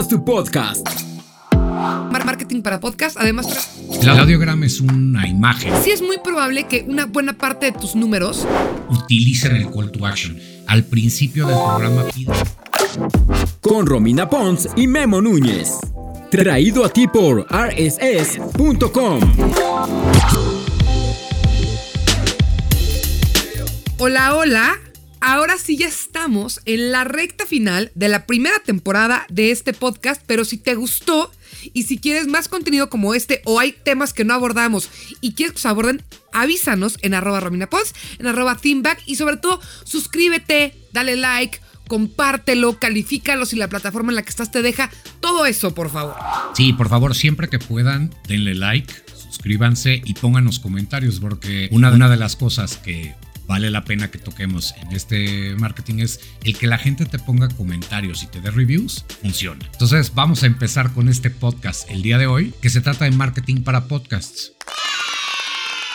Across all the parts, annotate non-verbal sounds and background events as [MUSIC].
Haz tu podcast. Marketing para podcast, además... El audiograma es una imagen. Sí es muy probable que una buena parte de tus números... Utilicen el call to action. Al principio del programa pide... Con Romina Pons y Memo Núñez. Traído a ti por rss.com. Hola, hola. Ahora sí ya estamos en la recta final de la primera temporada de este podcast, pero si te gustó y si quieres más contenido como este o hay temas que no abordamos y quieres que se aborden, avísanos en arroba rominapons, en arroba themeback y sobre todo suscríbete, dale like, compártelo, califícalo si la plataforma en la que estás te deja, todo eso por favor. Sí, por favor, siempre que puedan, denle like, suscríbanse y pónganos comentarios porque una, una de las cosas que vale la pena que toquemos en este marketing es el que la gente te ponga comentarios y te dé reviews, funciona. Entonces vamos a empezar con este podcast el día de hoy, que se trata de marketing para podcasts.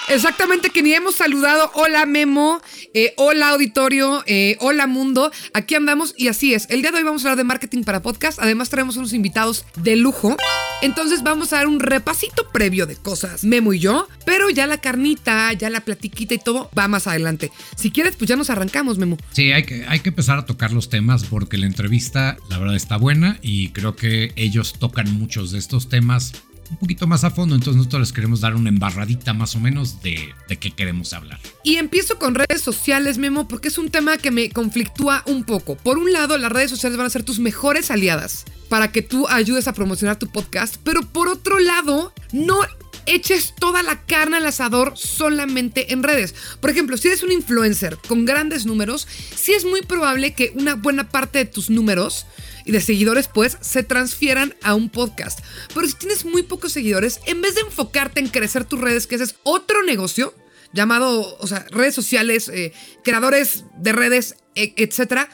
Exactamente, que ni hemos saludado. Hola Memo, eh, hola auditorio, eh, hola mundo. Aquí andamos y así es. El día de hoy vamos a hablar de marketing para podcast. Además traemos unos invitados de lujo. Entonces vamos a dar un repasito previo de cosas, Memo y yo. Pero ya la carnita, ya la platiquita y todo va más adelante. Si quieres, pues ya nos arrancamos, Memo. Sí, hay que, hay que empezar a tocar los temas porque la entrevista, la verdad, está buena y creo que ellos tocan muchos de estos temas un poquito más a fondo, entonces nosotros les queremos dar una embarradita más o menos de, de qué queremos hablar. Y empiezo con redes sociales, Memo, porque es un tema que me conflictúa un poco. Por un lado, las redes sociales van a ser tus mejores aliadas para que tú ayudes a promocionar tu podcast, pero por otro lado, no eches toda la carne al asador solamente en redes. Por ejemplo, si eres un influencer con grandes números, sí es muy probable que una buena parte de tus números y de seguidores pues se transfieran a un podcast. Pero si tienes muy pocos seguidores, en vez de enfocarte en crecer tus redes, que ese es otro negocio llamado, o sea, redes sociales, eh, creadores de redes, e, etcétera,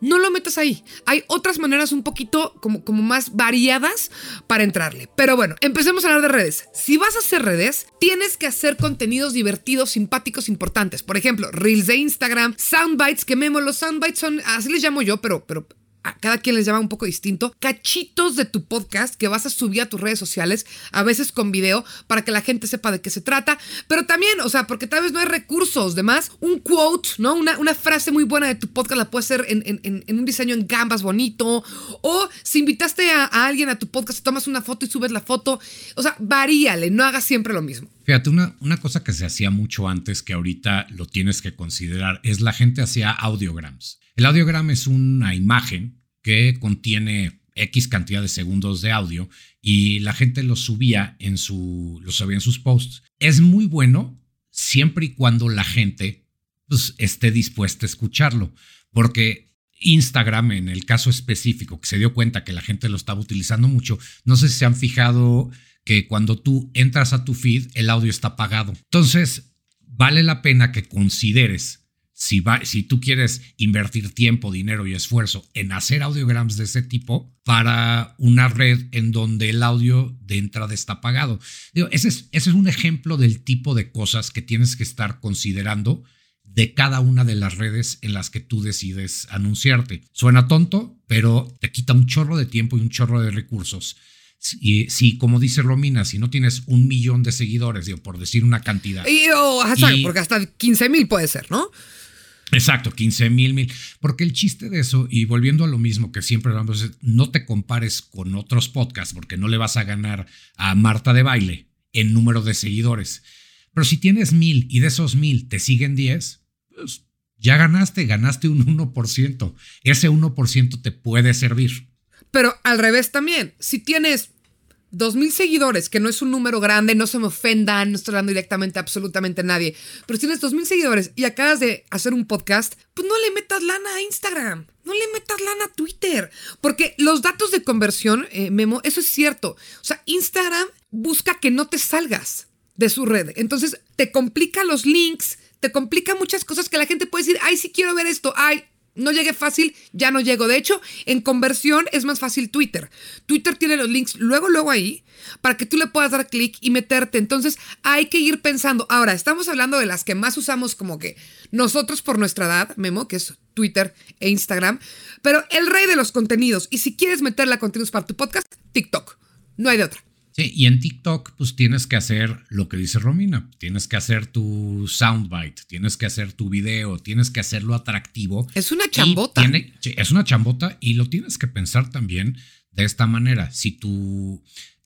no lo metas ahí. Hay otras maneras un poquito como, como más variadas para entrarle. Pero bueno, empecemos a hablar de redes. Si vas a hacer redes, tienes que hacer contenidos divertidos, simpáticos, importantes. Por ejemplo, reels de Instagram, soundbites, que memo, los soundbites son, así les llamo yo, pero, pero a cada quien les llama un poco distinto, cachitos de tu podcast que vas a subir a tus redes sociales, a veces con video, para que la gente sepa de qué se trata, pero también, o sea, porque tal vez no hay recursos, demás, un quote, ¿no? Una, una frase muy buena de tu podcast la puedes hacer en, en, un diseño en Canvas bonito, o si invitaste a, a, alguien a tu podcast, tomas una foto y subes la foto, o sea, varíale, no hagas siempre lo mismo. Fíjate, una, una cosa que se hacía mucho antes que ahorita lo tienes que considerar es la gente hacía audiograms. El audiogram es una imagen que contiene X cantidad de segundos de audio y la gente lo subía en, su, lo subía en sus posts. Es muy bueno siempre y cuando la gente pues, esté dispuesta a escucharlo, porque Instagram, en el caso específico, que se dio cuenta que la gente lo estaba utilizando mucho, no sé si se han fijado que cuando tú entras a tu feed, el audio está apagado. Entonces, vale la pena que consideres si, va, si tú quieres invertir tiempo, dinero y esfuerzo en hacer audiograms de ese tipo para una red en donde el audio de entrada está apagado. Digo, ese, es, ese es un ejemplo del tipo de cosas que tienes que estar considerando de cada una de las redes en las que tú decides anunciarte. Suena tonto, pero te quita un chorro de tiempo y un chorro de recursos. Y si, como dice Romina, si no tienes un millón de seguidores, digo, por decir una cantidad. Y, oh, hasta, y, porque hasta 15 mil puede ser, ¿no? Exacto, 15 mil, mil. Porque el chiste de eso, y volviendo a lo mismo que siempre hablamos, no te compares con otros podcasts porque no le vas a ganar a Marta de baile en número de seguidores. Pero si tienes mil y de esos mil te siguen 10, pues ya ganaste, ganaste un 1%. Ese 1% te puede servir. Pero al revés también, si tienes dos mil seguidores, que no es un número grande, no se me ofendan, no estoy hablando directamente a absolutamente nadie, pero si tienes dos mil seguidores y acabas de hacer un podcast, pues no le metas lana a Instagram, no le metas lana a Twitter, porque los datos de conversión, eh, Memo, eso es cierto. O sea, Instagram busca que no te salgas de su red, entonces te complica los links, te complica muchas cosas que la gente puede decir, ay, sí quiero ver esto, ay, no llegué fácil, ya no llego. De hecho, en conversión es más fácil Twitter. Twitter tiene los links luego, luego ahí, para que tú le puedas dar clic y meterte. Entonces, hay que ir pensando. Ahora, estamos hablando de las que más usamos como que nosotros por nuestra edad, Memo, que es Twitter e Instagram. Pero el rey de los contenidos, y si quieres meterle a contenidos para tu podcast, TikTok. No hay de otra. Sí, y en TikTok, pues tienes que hacer lo que dice Romina. Tienes que hacer tu soundbite, tienes que hacer tu video, tienes que hacerlo atractivo. Es una chambota. es una chambota y lo tienes que pensar también de esta manera. Si tu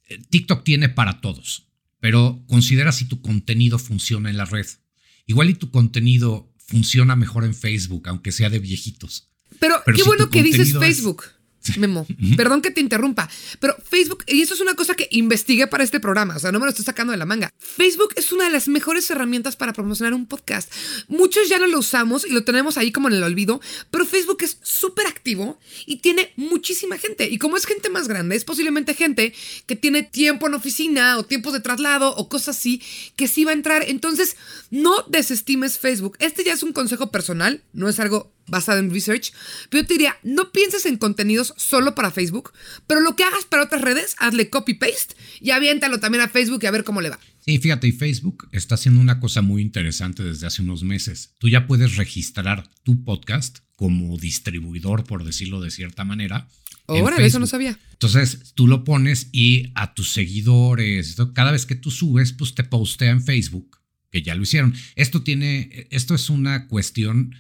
eh, TikTok tiene para todos, pero considera si tu contenido funciona en la red. Igual y tu contenido funciona mejor en Facebook, aunque sea de viejitos. Pero, qué bueno que dices Facebook. Memo, perdón que te interrumpa, pero Facebook, y eso es una cosa que investigué para este programa, o sea, no me lo estoy sacando de la manga. Facebook es una de las mejores herramientas para promocionar un podcast. Muchos ya no lo usamos y lo tenemos ahí como en el olvido, pero Facebook es súper activo y tiene muchísima gente. Y como es gente más grande, es posiblemente gente que tiene tiempo en oficina o tiempos de traslado o cosas así que sí va a entrar. Entonces, no desestimes Facebook. Este ya es un consejo personal, no es algo basado en research, pero yo te diría, no pienses en contenidos solo para Facebook, pero lo que hagas para otras redes, hazle copy-paste y aviéntalo también a Facebook y a ver cómo le va. Sí, fíjate, y Facebook está haciendo una cosa muy interesante desde hace unos meses. Tú ya puedes registrar tu podcast como distribuidor, por decirlo de cierta manera. Ahora, eso no sabía. Entonces, tú lo pones y a tus seguidores, cada vez que tú subes, pues te postea en Facebook, que ya lo hicieron. Esto tiene, esto es una cuestión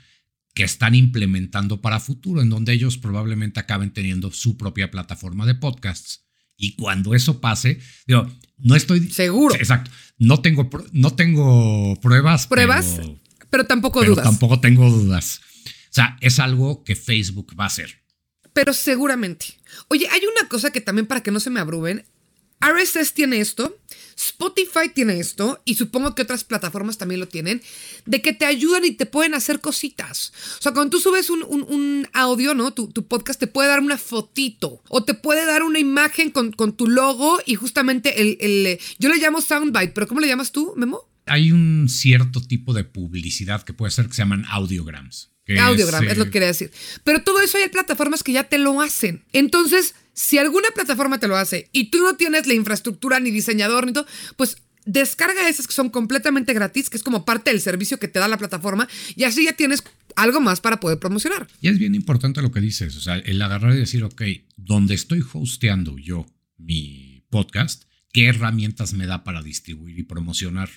que están implementando para futuro, en donde ellos probablemente acaben teniendo su propia plataforma de podcasts. Y cuando eso pase, digo, no estoy seguro. Exacto. No tengo, no tengo pruebas. Pruebas, pero, tampoco dudas. Tampoco tengo dudas. O sea, es algo que Facebook va a hacer. Pero seguramente. Oye, hay una cosa que también para que no se me abruben, RSS tiene esto, Spotify tiene esto, y supongo que otras plataformas también lo tienen, de que te ayudan y te pueden hacer cositas. O sea, cuando tú subes un, audio, ¿no? Tu, podcast te puede dar una fotito, o te puede dar una imagen con, tu logo y justamente el, el, Yo le llamo soundbite, pero ¿cómo le llamas tú, Memo? Hay un cierto tipo de publicidad que puede ser que se llaman audiograms. Audiogram, es, es lo que quería decir. Pero todo eso hay plataformas que ya te lo hacen. Entonces, si alguna plataforma te lo hace y tú no tienes la infraestructura ni diseñador ni todo, pues descarga esas que son completamente gratis, que es como parte del servicio que te da la plataforma, y así ya tienes algo más para poder promocionar. Y es bien importante lo que dices, o sea, el agarrar y decir, ok, donde estoy hosteando yo mi podcast, ¿qué herramientas me da para distribuir y promocionar?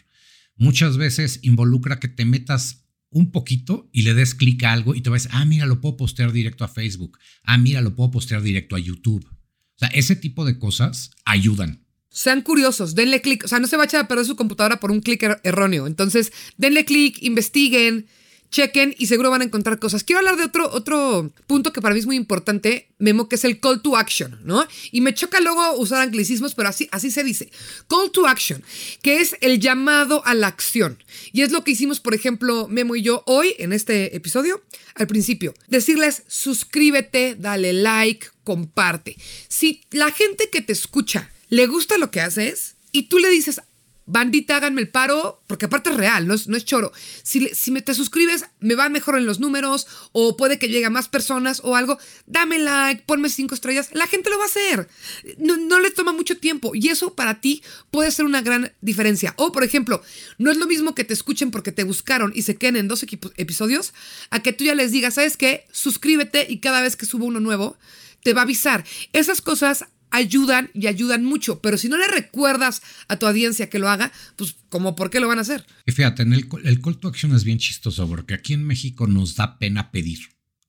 Muchas veces involucra que te metas un poquito y le des clic a algo y te vas, ah, mira, lo puedo postear directo a Facebook. Ah, mira, lo puedo postear directo a YouTube. O sea, ese tipo de cosas ayudan. Sean curiosos, denle clic. O sea, no se va a echar a perder su computadora por un clic er-, erróneo. Entonces, denle clic, investiguen, chequen y seguro van a encontrar cosas. Quiero hablar de otro, otro punto que para mí es muy importante, Memo, que es el call to action, ¿no? Y me choca luego usar anglicismos, pero así, así se dice. Call to action, que es el llamado a la acción. Y es lo que hicimos, por ejemplo, Memo y yo hoy en este episodio, al principio. Decirles, suscríbete, dale like, comparte. Si la gente que te escucha le gusta lo que haces y tú le dices, bandita, háganme el paro, porque aparte es real, no es, no es choro. Si, si me te suscribes, me va mejor en los números, o puede que llegue a más personas o algo, dame like, ponme cinco estrellas, la gente lo va a hacer. No, no le toma mucho tiempo y eso para ti puede ser una gran diferencia. O, por ejemplo, no es lo mismo que te escuchen porque te buscaron y se queden en dos episodios, a que tú ya les digas, ¿sabes qué? Suscríbete y cada vez que subo uno nuevo, te va a avisar. Esas cosas ayudan y ayudan mucho, pero si no le recuerdas a tu audiencia que lo haga, pues como por qué lo van a hacer. Y fíjate, en el, el call to action es bien chistoso porque aquí en México nos da pena pedir.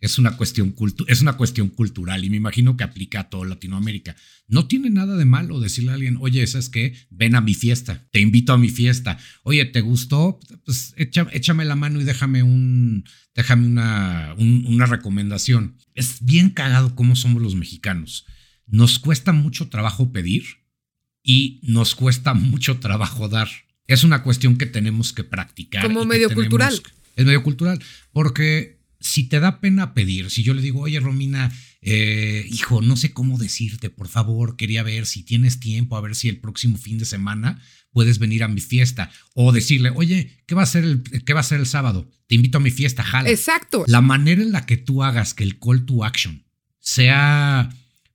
Es una, cuestión es una cuestión cultural y me imagino que aplica a toda Latinoamérica. No tiene nada de malo decirle a alguien, oye, ¿sabes qué? Ven a mi fiesta, te invito a mi fiesta. Oye, ¿te gustó? Pues échame la mano y déjame, un, déjame una, una recomendación. Es bien cagado cómo somos los mexicanos nos cuesta mucho trabajo pedir y nos cuesta mucho trabajo dar. Es una cuestión que tenemos que practicar. Como medio cultural. Es medio cultural, porque si te da pena pedir, si yo le digo, oye Romina, eh, hijo, no sé cómo decirte, por favor, quería ver si tienes tiempo, a ver si el próximo fin de semana puedes venir a mi fiesta. O decirle, oye, ¿qué va a ser el, qué va a ser el sábado? Te invito a mi fiesta, jala. Exacto. La manera en la que tú hagas que el call to action sea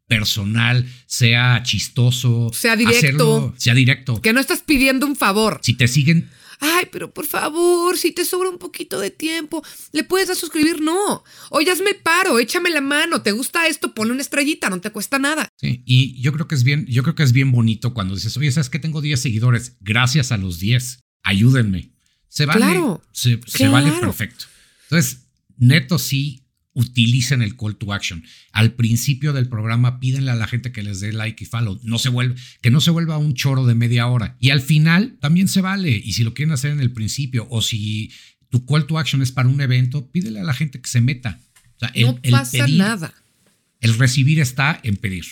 personal, sea chistoso, sea directo, sea directo. Que no estás pidiendo un favor. Si te siguen Ay, pero por favor, si te sobra un poquito de tiempo, ¿le puedes dar suscribir? No. Oye, hazme paro, échame la mano. ¿Te gusta esto? Ponle una estrellita, no te cuesta nada. Sí, y yo creo que es bien, yo creo que es bien bonito cuando dices, oye, ¿sabes que tengo 10 seguidores? Gracias a los 10. Ayúdenme. Se vale. Claro, se, se vale perfecto. Entonces, neto sí utilicen el call to action. Al principio del programa pídenle a la gente que les dé like y follow, no se vuelve, que no se vuelva un choro de media hora. Y al final también se vale. Y si lo quieren hacer en el principio o si tu call to action es para un evento, pídele a la gente que se meta. no pasa nada. El recibir está en pedir.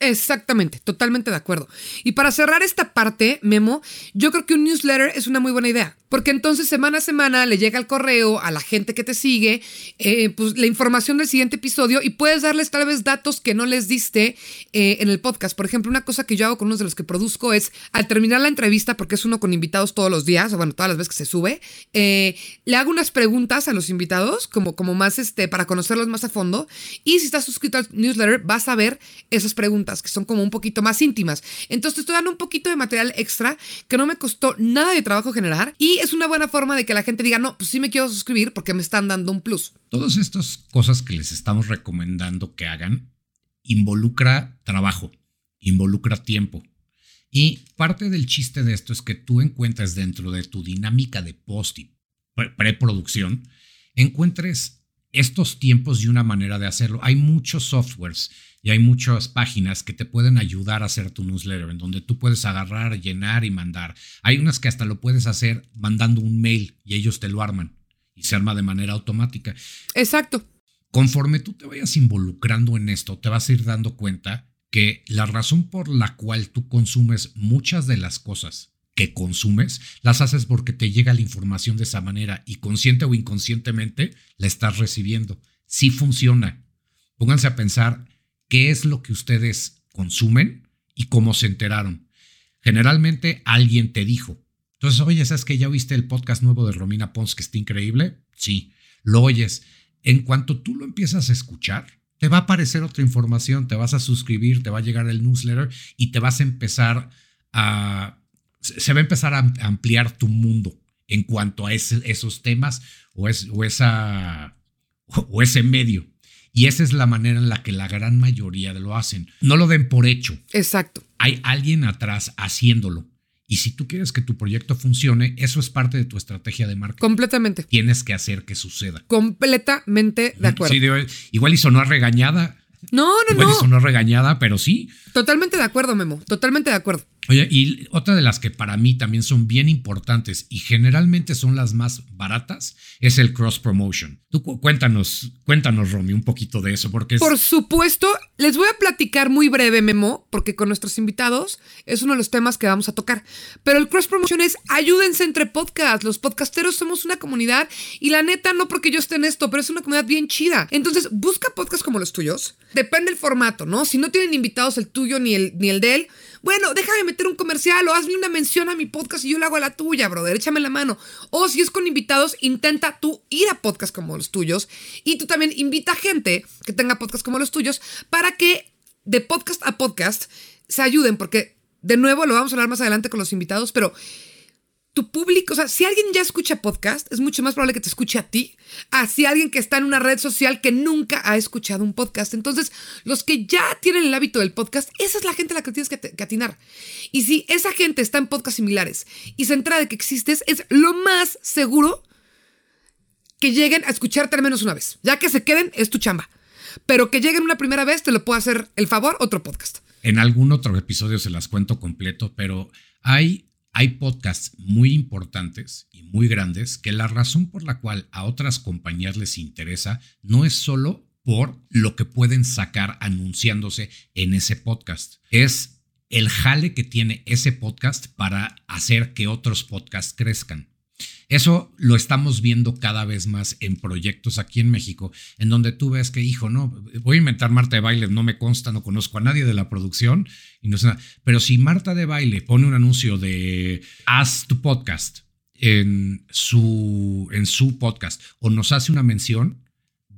Exactamente, totalmente de acuerdo. Y para cerrar esta parte, Memo, yo creo que un newsletter es una muy buena idea. Porque entonces semana a semana le llega el correo a la gente que te sigue, eh, pues la información del siguiente episodio y puedes darles tal vez datos que no les diste eh, en el podcast. Por ejemplo, una cosa que yo hago con uno de los que produzco es al terminar la entrevista, porque es uno con invitados todos los días, o bueno, todas las veces que se sube, eh, le hago unas preguntas a los invitados, como, como más este, para conocerlos más a fondo. Y si estás suscrito al newsletter, vas a ver esas preguntas que son como un poquito más íntimas. Entonces te estoy dando un poquito de material extra que no me costó nada de trabajo generar y es una buena forma de que la gente diga, no, pues sí me quiero suscribir porque me están dando un plus. Todas estas cosas que les estamos recomendando que hagan involucra trabajo, involucra tiempo. Y parte del chiste de esto es que tú encuentres dentro de tu dinámica de post y preproducción, encuentres estos tiempos y una manera de hacerlo. Hay muchos softwares y hay muchas páginas que te pueden ayudar a hacer tu newsletter, en donde tú puedes agarrar, llenar y mandar. Hay unas que hasta lo puedes hacer mandando un mail y ellos te lo arman y se arma de manera automática. Exacto. Conforme tú te vayas involucrando en esto, te vas a ir dando cuenta que la razón por la cual tú consumes muchas de las cosas que consumes, las haces porque te llega la información de esa manera y consciente o inconscientemente la estás recibiendo. Sí funciona. Pónganse a pensar qué es lo que ustedes consumen y cómo se enteraron. Generalmente alguien te dijo. Entonces, oye, ¿sabes que ya viste el podcast nuevo de Romina Pons que está increíble? Sí, lo oyes. En cuanto tú lo empiezas a escuchar, te va a aparecer otra información, te vas a suscribir, te va a llegar el newsletter y te vas a empezar a... Se va a empezar a ampliar tu mundo en cuanto a esos temas o, o, esa, o ese medio. Y esa es la manera en la que la gran mayoría lo hacen. No lo den por hecho. Exacto. Hay alguien atrás haciéndolo. Y si tú quieres que tu proyecto funcione, eso es parte de tu estrategia de marketing. Completamente. Tienes que hacer que suceda. Completamente de acuerdo. Sí, igual y sonó regañada. No, no, igual no. Y sonó regañada, pero sí. Totalmente de acuerdo, Memo. Totalmente de acuerdo. Oye, y otra de las que para mí también son bien importantes y generalmente son las más baratas es el cross promotion. Tú cuéntanos, cuéntanos, Romy, un poquito de eso, porque Por supuesto, les voy a platicar muy breve, Memo, porque con nuestros invitados es uno de los temas que vamos a tocar. Pero el cross promotion es ayúdense entre podcasts. Los podcasteros somos una comunidad y la neta, no porque yo esté en esto, pero es una comunidad bien chida. Entonces, busca podcasts como los tuyos. Depende del formato, ¿no? Si no tienen invitados el tuyo ni el, ni el de él, bueno, déjame meter un comercial o hazme una mención a mi podcast y yo le hago a la tuya, brother. Échame la mano. O si es con invitados, intenta tú ir a podcasts como los tuyos y tú también invita a gente que tenga podcasts como los tuyos para que de podcast a podcast se ayuden, porque de nuevo lo vamos a hablar más adelante con los invitados, pero público, o sea, si alguien ya escucha podcast, es mucho más probable que te escuche a ti, a si alguien que está en una red social que nunca ha escuchado un podcast. Entonces, los que ya tienen el hábito del podcast, esa es la gente a la que tienes que, que atinar. Y si esa gente está en podcasts similares y se entera de que existes, es lo más seguro que lleguen a escucharte al menos una vez. Ya que se queden, es tu chamba. Pero que lleguen una primera vez, te lo puedo hacer el favor otro podcast. En algún otro episodio se las cuento completo, pero hay hay podcasts muy importantes y muy grandes que la razón por la cual a otras compañías les interesa no es solo por lo que pueden sacar anunciándose en ese podcast, es el jale que tiene ese podcast para hacer que otros podcasts crezcan. Eso lo estamos viendo cada vez más en proyectos aquí en México, en donde tú ves que, hijo, no, voy a inventar Marta de Baile, no me consta, no conozco a nadie de la producción, y no sé nada. Pero si Marta de Baile pone un anuncio de haz tu podcast en su, en su podcast o nos hace una mención,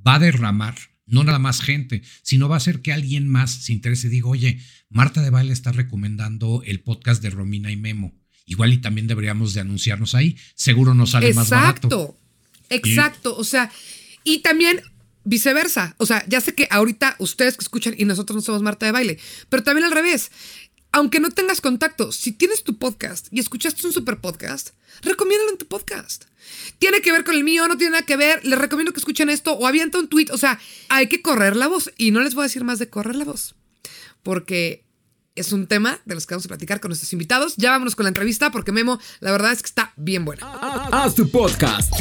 va a derramar no nada más gente, sino va a hacer que alguien más se interese y diga, oye, Marta de Baile está recomendando el podcast de Romina y Memo igual y también deberíamos de anunciarnos ahí. Seguro nos sale más barato. Exacto, exacto. O sea, y también viceversa. O sea, ya sé que ahorita ustedes que escuchan y nosotros no somos Marta de Baile, pero también al revés. Aunque no tengas contacto, si tienes tu podcast y escuchaste un super podcast, recomiéndalo en tu podcast. Tiene que ver con el mío, no tiene nada que ver. Les recomiendo que escuchen esto o avienta un tweet. O sea, hay que correr la voz. Y no les voy a decir más de correr la voz. Porque es un tema de los que vamos a platicar con nuestros invitados. Ya vámonos con la entrevista porque Memo, la verdad es que está bien buena. Haz tu podcast.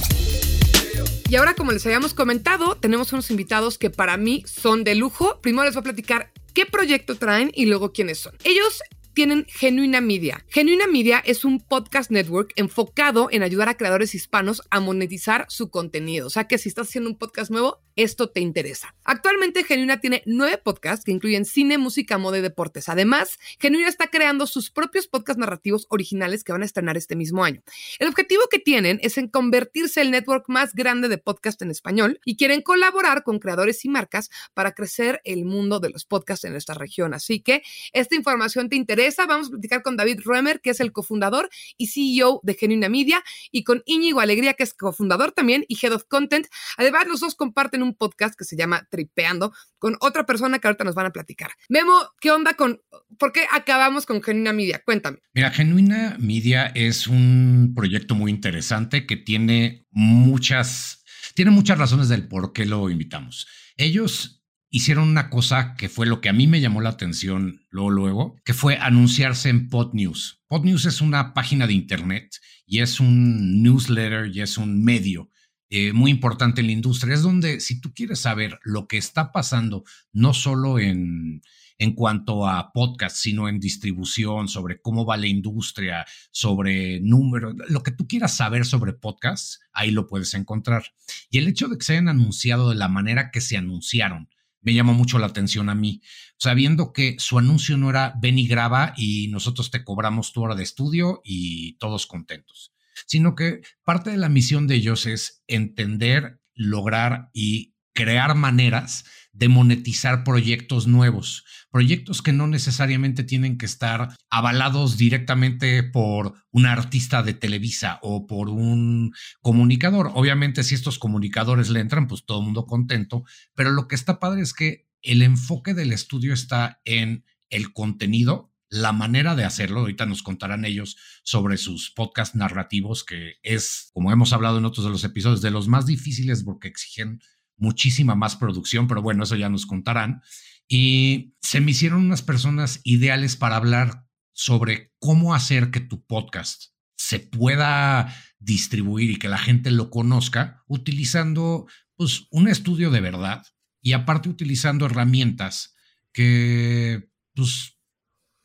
Y ahora, como les habíamos comentado, tenemos unos invitados que para mí son de lujo. Primero les voy a platicar qué proyecto traen y luego quiénes son. Ellos tienen Genuina Media. Genuina Media es un podcast network enfocado en ayudar a creadores hispanos a monetizar su contenido. O sea que si estás haciendo un podcast nuevo, esto te interesa. Actualmente Genuina tiene nueve podcasts que incluyen cine, música, moda y deportes. Además, Genuina está creando sus propios podcasts narrativos originales que van a estrenar este mismo año. El objetivo que tienen es en convertirse el network más grande de podcast en español y quieren colaborar con creadores y marcas para crecer el mundo de los podcasts en esta región. Así que esta información te interesa vamos a platicar con David Roemer, que es el cofundador y CEO de Genuina Media, y con Íñigo Alegría, que es cofundador también y Head of Content. Además, los dos comparten un podcast que se llama Tripeando con otra persona que ahorita nos van a platicar. Memo, ¿qué onda con, por qué acabamos con Genuina Media? Cuéntame. Mira, Genuina Media es un proyecto muy interesante que tiene muchas, tiene muchas razones del por qué lo invitamos. Ellos hicieron una cosa que fue lo que a mí me llamó la atención luego, luego, que fue anunciarse en PodNews. PodNews es una página de internet y es un newsletter y es un medio eh, muy importante en la industria. Es donde si tú quieres saber lo que está pasando, no solo en, en cuanto a podcast, sino en distribución, sobre cómo va la industria, sobre números, lo que tú quieras saber sobre podcasts, ahí lo puedes encontrar. Y el hecho de que se hayan anunciado de la manera que se anunciaron, me llamó mucho la atención a mí, sabiendo que su anuncio no era ven y graba y nosotros te cobramos tu hora de estudio y todos contentos, sino que parte de la misión de ellos es entender, lograr y crear maneras de monetizar proyectos nuevos, proyectos que no necesariamente tienen que estar avalados directamente por un artista de Televisa o por un comunicador. Obviamente si estos comunicadores le entran, pues todo el mundo contento, pero lo que está padre es que el enfoque del estudio está en el contenido, la manera de hacerlo. Ahorita nos contarán ellos sobre sus podcasts narrativos, que es, como hemos hablado en otros de los episodios, de los más difíciles porque exigen muchísima más producción, pero bueno, eso ya nos contarán. Y se me hicieron unas personas ideales para hablar sobre cómo hacer que tu podcast se pueda distribuir y que la gente lo conozca utilizando pues un estudio de verdad y aparte utilizando herramientas que pues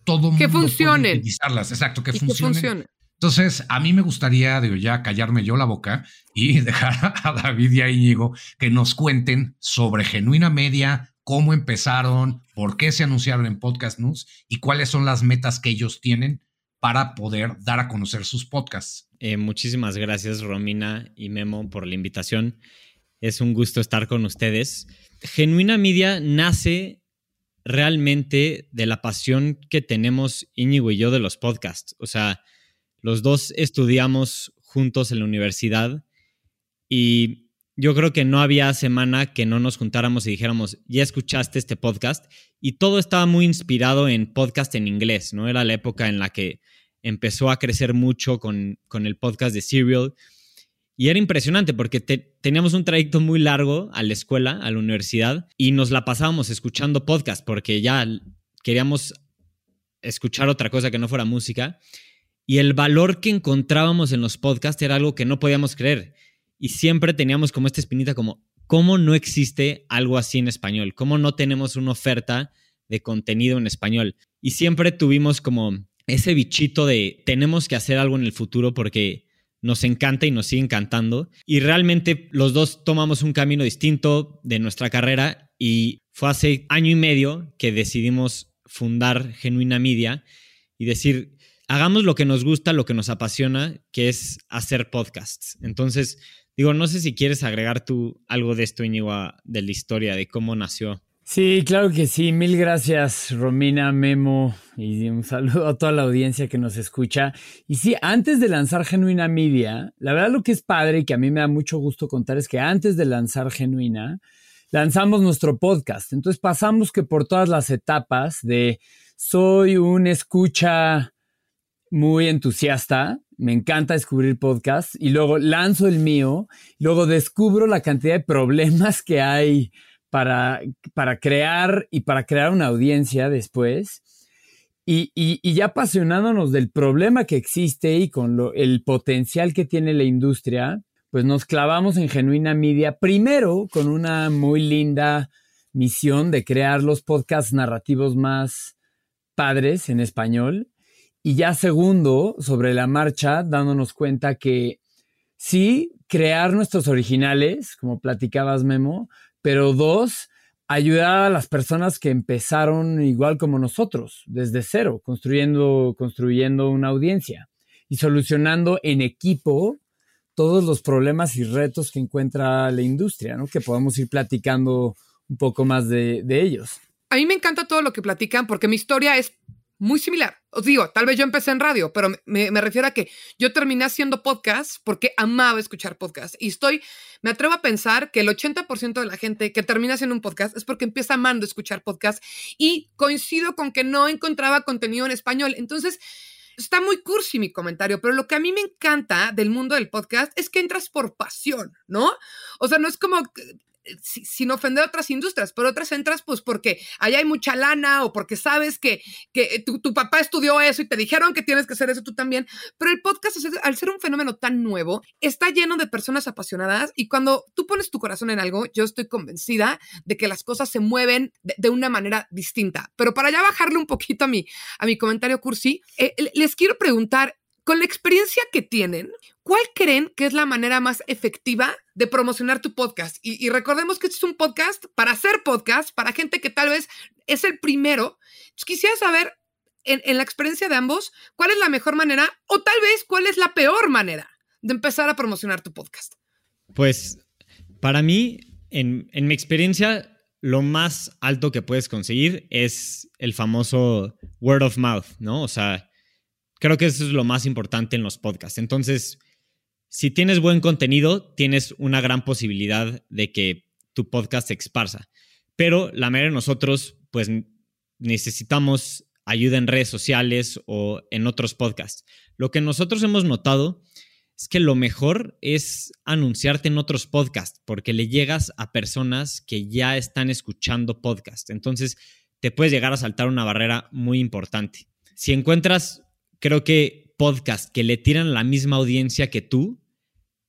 todo que mundo funcionen. utilizarlas, exacto, que funcionen. Entonces, a mí me gustaría, digo, ya callarme yo la boca y [LAUGHS] dejar a David y a Íñigo que nos cuenten sobre Genuina Media, cómo empezaron, por qué se anunciaron en Podcast News y cuáles son las metas que ellos tienen para poder dar a conocer sus podcasts. Eh, muchísimas gracias, Romina y Memo, por la invitación. Es un gusto estar con ustedes. Genuina Media nace realmente de la pasión que tenemos Íñigo y yo de los podcasts. O sea, los dos estudiamos juntos en la universidad y yo creo que no había semana que no nos juntáramos y dijéramos, ya escuchaste este podcast. Y todo estaba muy inspirado en podcast en inglés, ¿no? Era la época en la que empezó a crecer mucho con, con el podcast de Serial. Y era impresionante porque teníamos un trayecto muy largo a la escuela, a la universidad, y nos la pasábamos escuchando podcast porque ya queríamos escuchar otra cosa que no fuera música. Y el valor que encontrábamos en los podcasts era algo que no podíamos creer. Y siempre teníamos como esta espinita como, ¿cómo no existe algo así en español? ¿Cómo no tenemos una oferta de contenido en español? Y siempre tuvimos como ese bichito de tenemos que hacer algo en el futuro porque nos encanta y nos sigue encantando. Y realmente los dos tomamos un camino distinto de nuestra carrera y fue hace año y medio que decidimos fundar Genuina Media y decir, hagamos lo que nos gusta, lo que nos apasiona, que es hacer podcasts. Entonces, digo, no sé si quieres agregar tú algo de esto, Íñigo, de la historia, de cómo nació. Sí, claro que sí. Mil gracias, Romina, Memo, y un saludo a toda la audiencia que nos escucha. Y sí, antes de lanzar Genuina Media, la verdad lo que es padre y que a mí me da mucho gusto contar es que antes de lanzar Genuina, lanzamos nuestro podcast. Entonces pasamos que por todas las etapas de soy un escucha muy entusiasta, me encanta descubrir podcasts y luego lanzo el mío, luego descubro la cantidad de problemas que hay para, para crear y para crear una audiencia después. Y, ya apasionándonos del problema que existe y con el potencial que tiene la industria, pues nos clavamos en Genuina Media, primero con una muy linda misión de crear los podcasts narrativos más padres en español. Y ya segundo, sobre la marcha, dándonos cuenta que sí, crear nuestros originales, como platicabas Memo, pero dos, ayudar a las personas que empezaron igual como nosotros, desde cero, construyendo, construyendo una audiencia y solucionando en equipo todos los problemas y retos que encuentra la industria, ¿no? Que podamos ir platicando un poco más de, de ellos. A mí me encanta todo lo que platican porque mi historia es muy similar. Os digo, tal vez yo empecé en radio, pero me, refiero a que yo terminé haciendo podcast porque amaba escuchar podcast. Y estoy, me atrevo a pensar que el 80% de la gente que termina haciendo un podcast es porque empieza amando escuchar podcast. Y coincido con que no encontraba contenido en español. Entonces, está muy cursi mi comentario, pero lo que a mí me encanta del mundo del podcast es que entras por pasión, ¿no? O sea, no es como sin ofender a otras industrias, pero otras entras pues porque allá hay mucha lana o porque sabes que, que tu, tu, papá estudió eso y te dijeron que tienes que hacer eso tú también. Pero el podcast, al ser un fenómeno tan nuevo, está lleno de personas apasionadas y cuando tú pones tu corazón en algo, yo estoy convencida de que las cosas se mueven de, una manera distinta. Pero para ya bajarle un poquito a mi, a mi comentario cursi, eh, les quiero preguntar, con la experiencia que tienen, ¿cuál creen que es la manera más efectiva de promocionar tu podcast? Y, recordemos que este es un podcast para hacer podcast, para gente que tal vez es el primero. quisiera saber, en, en la experiencia de ambos, cuál es la mejor manera o tal vez cuál es la peor manera de empezar a promocionar tu podcast. Pues para mí, en, en mi experiencia, lo más alto que puedes conseguir es el famoso word of mouth, ¿no? O sea, Creo que eso es lo más importante en los podcasts. Entonces, si tienes buen contenido, tienes una gran posibilidad de que tu podcast se esparza. Pero la mayoría de nosotros, pues necesitamos ayuda en redes sociales o en otros podcasts. Lo que nosotros hemos notado es que lo mejor es anunciarte en otros podcasts porque le llegas a personas que ya están escuchando podcast. Entonces, te puedes llegar a saltar una barrera muy importante. Si encuentras creo que podcast que le tiran la misma audiencia que tú,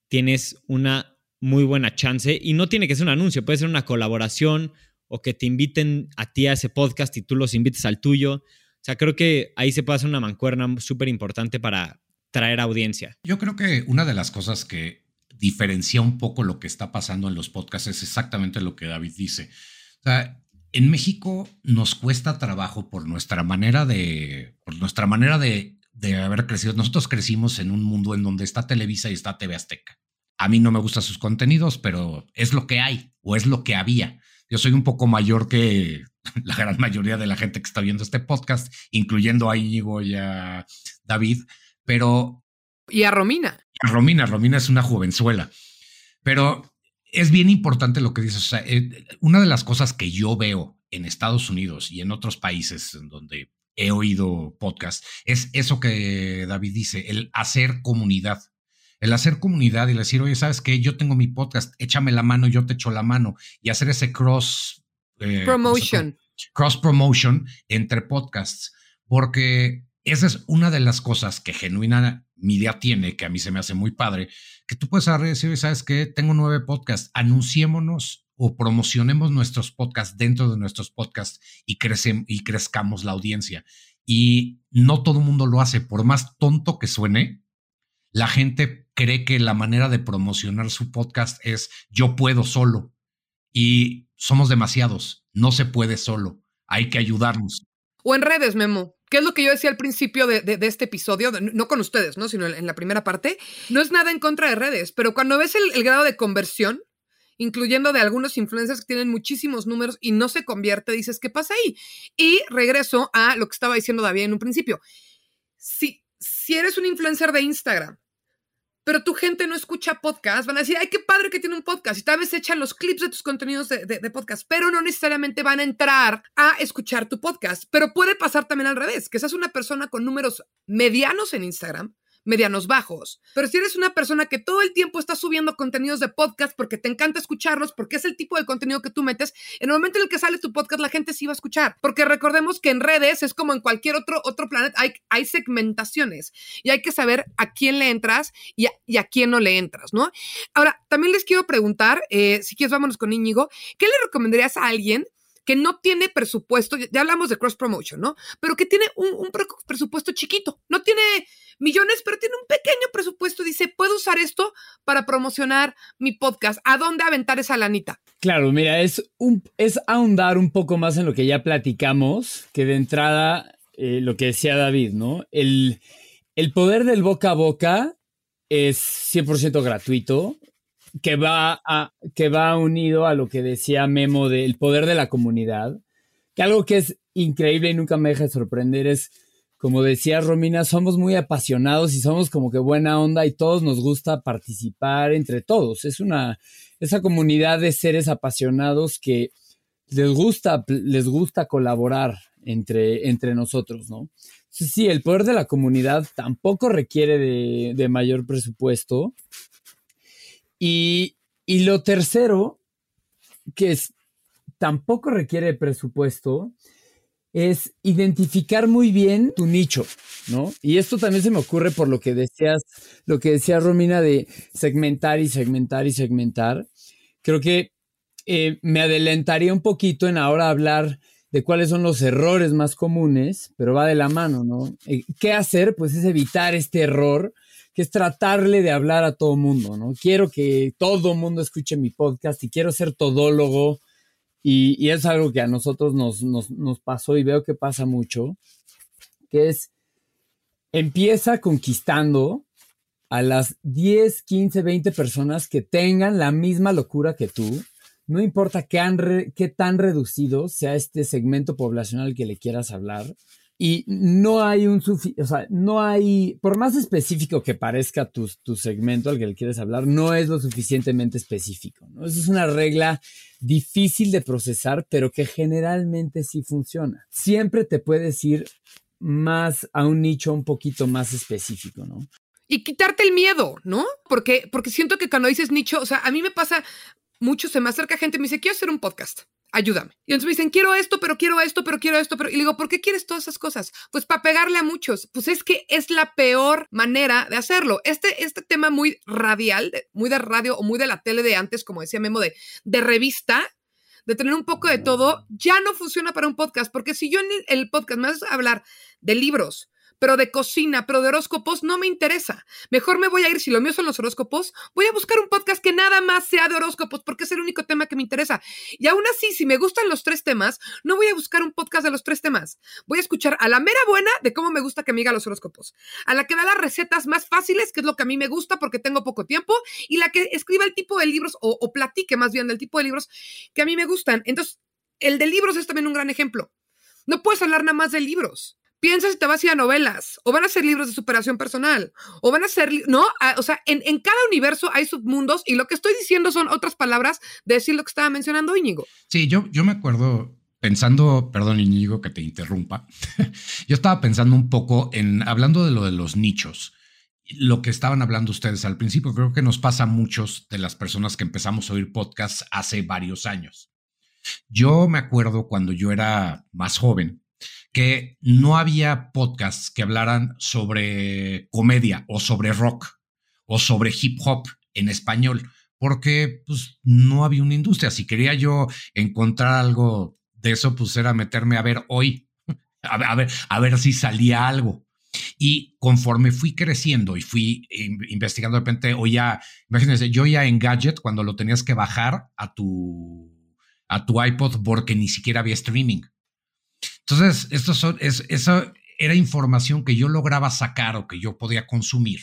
tienes una muy buena chance y no tiene que ser un anuncio, puede ser una colaboración o que te inviten a ti a ese podcast y tú los invites al tuyo. O sea, creo que ahí se puede hacer una mancuerna súper importante para traer audiencia. Yo creo que una de las cosas que diferencia un poco lo que está pasando en los podcasts es exactamente lo que David dice. O sea, en México nos cuesta trabajo por nuestra manera de, por nuestra manera de de haber crecido. Nosotros crecimos en un mundo en donde está Televisa y está TV Azteca. A mí no me gustan sus contenidos, pero es lo que hay o es lo que había. Yo soy un poco mayor que [LAUGHS] la gran mayoría de la gente que está viendo este podcast, incluyendo a Íñigo y a David, pero... Y a Romina. A Romina, Romina es una jovenzuela. Pero es bien importante lo que dices. O sea, eh, una de las cosas que yo veo en Estados Unidos y en otros países en donde he oído podcast, es eso que David dice, el hacer comunidad. El hacer comunidad y decir, oye, ¿sabes qué? Yo tengo mi podcast, échame la mano, yo te echo la mano. Y hacer ese cross... Eh, promotion. Cross promotion entre podcasts. Porque esa es una de las cosas que Genuina Media tiene, que a mí se me hace muy padre, que tú puedes agarrar y decir, ¿sabes qué? Tengo nueve podcasts, anunciémonos o promocionemos nuestros podcasts dentro de nuestros podcasts y, y crezcamos la audiencia. Y no todo el mundo lo hace, por más tonto que suene, la gente cree que la manera de promocionar su podcast es yo puedo solo y somos demasiados, no se puede solo, hay que ayudarnos. O en redes, Memo. ¿Qué es lo que yo decía al principio de, este episodio? No con ustedes, ¿no? Sino en la primera parte. No es nada en contra de redes, pero cuando ves el grado de conversión, incluyendo de algunos influencers que tienen muchísimos números y no se convierte, dices, ¿qué pasa ahí? Y regreso a lo que estaba diciendo David en un principio. Si, si eres un influencer de Instagram pero tu gente no escucha podcast, van a decir, ay, qué padre que tiene un podcast. Y tal vez echan los clips de tus contenidos de, de, podcast, pero no necesariamente van a entrar a escuchar tu podcast. Pero puede pasar también al revés, que seas una persona con números medianos en Instagram, medianos bajos. Pero si eres una persona que todo el tiempo está subiendo contenidos de podcast porque te encanta escucharlos, porque es el tipo de contenido que tú metes, en el momento en el que sale tu podcast la gente sí va a escuchar. Porque recordemos que en redes es como en cualquier otro, otro planeta, hay, hay segmentaciones y hay que saber a quién le entras y a, quién no le entras, ¿no? Ahora, también les quiero preguntar, eh, si quieres vámonos con Íñigo, ¿qué le recomendarías a alguien que no tiene presupuesto, ya hablamos de cross promotion, ¿no? Pero que tiene un, un presupuesto chiquito, no tiene millones, pero tiene un pequeño presupuesto. Dice, puedo usar esto para promocionar mi podcast. ¿A dónde aventar esa lanita? Claro, mira, es, un, es ahondar un poco más en lo que ya platicamos, que de entrada, eh, lo que decía David, ¿no? El, el poder del boca a boca es 100% gratuito, que va, a, que va unido a lo que decía Memo del poder de la comunidad, que algo que es increíble y nunca me deja de sorprender es como decía Romina, somos muy apasionados y somos como que buena onda y todos nos gusta participar entre todos. Es una, esa comunidad de seres apasionados que les gusta, les gusta colaborar entre, entre nosotros, ¿no? Sí, el poder de la comunidad tampoco requiere de, mayor presupuesto. Y, y, lo tercero, que es, tampoco requiere presupuesto, es identificar muy bien tu nicho, ¿no? Y esto también se me ocurre por lo que decías, lo que decía Romina de segmentar y segmentar y segmentar. Creo que eh, me adelantaría un poquito en ahora hablar de cuáles son los errores más comunes, pero va de la mano, ¿no? Eh, ¿Qué hacer? Pues es evitar este error, que es tratarle de hablar a todo mundo, ¿no? Quiero que todo mundo escuche mi podcast y quiero ser todólogo y, es algo que a nosotros nos, nos, pasó y veo que pasa mucho, que es, empieza conquistando a las 10, 15, 20 personas que tengan la misma locura que tú, no importa qué, qué tan reducido sea este segmento poblacional que le quieras hablar, y no hay un o sea, no hay, por más específico que parezca tu, tu, segmento al que le quieres hablar, no es lo suficientemente específico, ¿no? Esa es una regla difícil de procesar, pero que generalmente sí funciona. Siempre te puedes ir más a un nicho un poquito más específico, ¿no? Y quitarte el miedo, ¿no? Porque, porque siento que cuando dices nicho, o sea, a mí me pasa mucho, se me acerca gente y me dice, quiero hacer un podcast ayúdame. Y entonces me dicen, quiero esto, pero quiero esto, pero quiero esto, pero... Y le digo, ¿por qué quieres todas esas cosas? Pues para pegarle a muchos. Pues es que es la peor manera de hacerlo. Este, este tema muy radial, muy de radio o muy de la tele de antes, como decía Memo, de, de revista, de tener un poco de todo, ya no funciona para un podcast, porque si yo en el podcast me vas a hablar de libros, pero de cocina, pero de horóscopos, no me interesa. Mejor me voy a ir, si lo mío son los horóscopos, voy a buscar un podcast que nada más sea de horóscopos, porque es el único tema que me interesa. Y aún así, si me gustan los tres temas, no voy a buscar un podcast de los tres temas. Voy a escuchar a la mera buena de cómo me gusta que me diga los horóscopos, a la que da las recetas más fáciles, que es lo que a mí me gusta porque tengo poco tiempo, y la que escriba el tipo de libros, o, o platique más bien del tipo de libros que a mí me gustan. Entonces, el de libros es también un gran ejemplo. No puedes hablar nada más de libros. Piensa si te vas a ir a novelas, o van a ser libros de superación personal, o van a ser, ¿no? Ah, o sea, en, cada universo hay submundos y lo que estoy diciendo son otras palabras de decir lo que estaba mencionando Íñigo. Sí, yo, yo me acuerdo pensando, perdón Íñigo que te interrumpa, [LAUGHS] yo estaba pensando un poco en, hablando de lo de los nichos, lo que estaban hablando ustedes al principio, creo que nos pasa a muchos de las personas que empezamos a oír podcasts hace varios años. Yo me acuerdo cuando yo era más joven, que no había podcasts que hablaran sobre comedia o sobre rock o sobre hip hop en español, porque pues, no había una industria. Si quería yo encontrar algo de eso, pues era meterme a ver hoy, [LAUGHS] a ver, a ver, si salía algo. Y conforme fui creciendo y fui investigando de repente, oía, imagínense, yo ya en Gadget cuando lo tenías que bajar a tu, a tu iPod porque ni siquiera había streaming. Entonces, esto son, es, eso era información que yo lograba sacar o que yo podía consumir,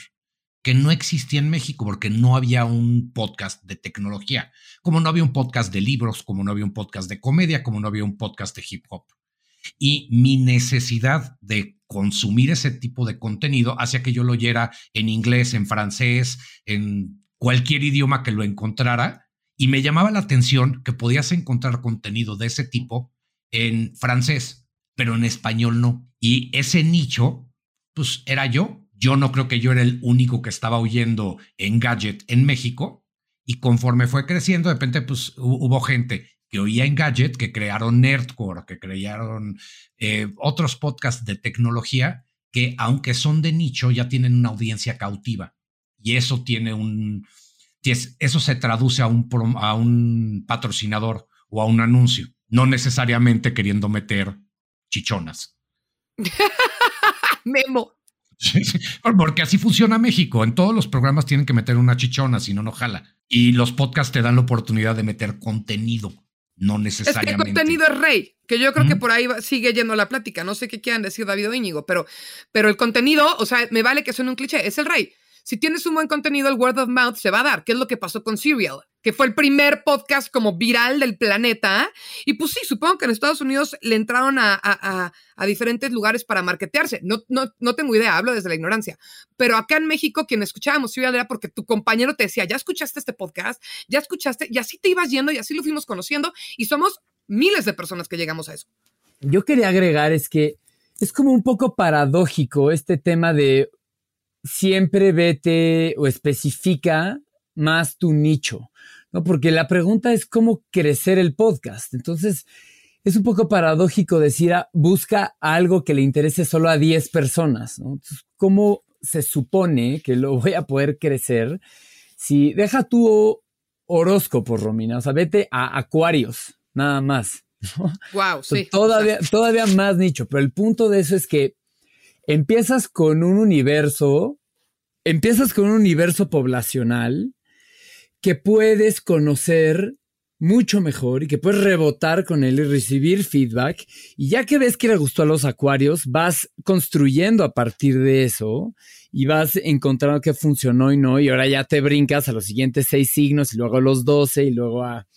que no existía en México porque no había un podcast de tecnología, como no había un podcast de libros, como no había un podcast de comedia, como no había un podcast de hip hop. Y mi necesidad de consumir ese tipo de contenido hacía que yo lo oyera en inglés, en francés, en cualquier idioma que lo encontrara. Y me llamaba la atención que podías encontrar contenido de ese tipo en francés, pero en español no. Y ese nicho, pues era yo. Yo no creo que yo era el único que estaba oyendo en Gadget en México. Y conforme fue creciendo, de repente, pues hubo gente que oía en Gadget, que crearon Nerdcore, que crearon eh, otros podcasts de tecnología que, aunque son de nicho, ya tienen una audiencia cautiva. Y eso tiene un. Eso se traduce a un, a un patrocinador o a un anuncio, no necesariamente queriendo meter chichonas. [LAUGHS] Memo. Porque así funciona México. En todos los programas tienen que meter una chichona, si no, no jala. Y los podcasts te dan la oportunidad de meter contenido no necesariamente. Es que el contenido es rey, que yo creo que por ahí sigue yendo la plática. No sé qué quieran decir David o Íñigo, pero, pero el contenido, o sea, me vale que suene un cliché, es el rey. Si tienes un buen contenido, el word of mouth se va a dar, ¿Qué es lo que pasó con Serial, que fue el primer podcast como viral del planeta. Y pues sí, supongo que en Estados Unidos le entraron a, diferentes lugares para marketearse. No, no, no tengo idea, hablo desde la ignorancia. Pero acá en México, quien escuchábamos Serial era porque tu compañero te decía, ya escuchaste este podcast, ya escuchaste, y así te ibas yendo y así lo fuimos conociendo. Y somos miles de personas que llegamos a eso. Yo quería agregar es que es como un poco paradójico este tema de siempre vete o especifica más tu nicho, ¿no? Porque la pregunta es cómo crecer el podcast. Entonces, es un poco paradójico decir, ah, busca algo que le interese solo a 10 personas, ¿no? ¿cómo se supone que lo voy a poder crecer si deja tu horóscopo, Romina? O sea, vete a Acuarios, nada más. [LAUGHS] Wow, sí. Todavía, todavía más nicho, pero el punto de eso es que empiezas con un universo, empiezas con un universo poblacional que puedes conocer mucho mejor y que puedes rebotar con él y recibir feedback. Y ya que ves que le gustó a los acuarios, vas construyendo a partir de eso y vas encontrando qué funcionó y no. Y ahora ya te brincas a los siguientes seis signos y luego a los doce y luego a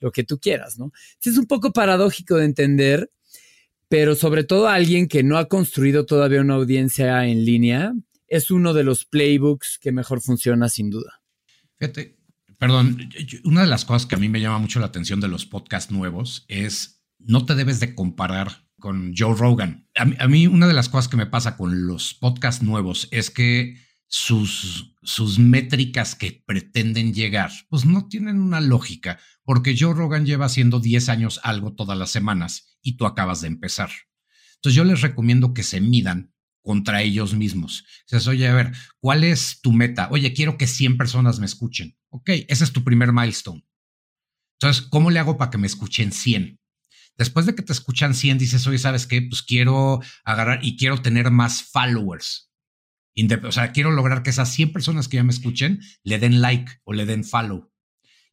lo que tú quieras, ¿no? Es un poco paradójico de entender pero sobre todo alguien que no ha construido todavía una audiencia en línea, es uno de los playbooks que mejor funciona sin duda. Fíjate, perdón, una de las cosas que a mí me llama mucho la atención de los podcasts nuevos es no te debes de comparar con Joe Rogan. A mí, a mí una de las cosas que me pasa con los podcasts nuevos es que sus, sus métricas que pretenden llegar, pues no tienen una lógica, porque Joe Rogan lleva haciendo 10 años algo todas las semanas y tú acabas de empezar. Entonces yo les recomiendo que se midan contra ellos mismos. Dices, oye, a ver, ¿cuál es tu meta? Oye, quiero que 100 personas me escuchen. Ok, ese es tu primer milestone. Entonces, ¿cómo le hago para que me escuchen 100? Después de que te escuchan 100, dices, oye, ¿sabes qué? Pues quiero agarrar y quiero tener más followers. O sea, quiero lograr que esas 100 personas que ya me escuchen le den like o le den follow.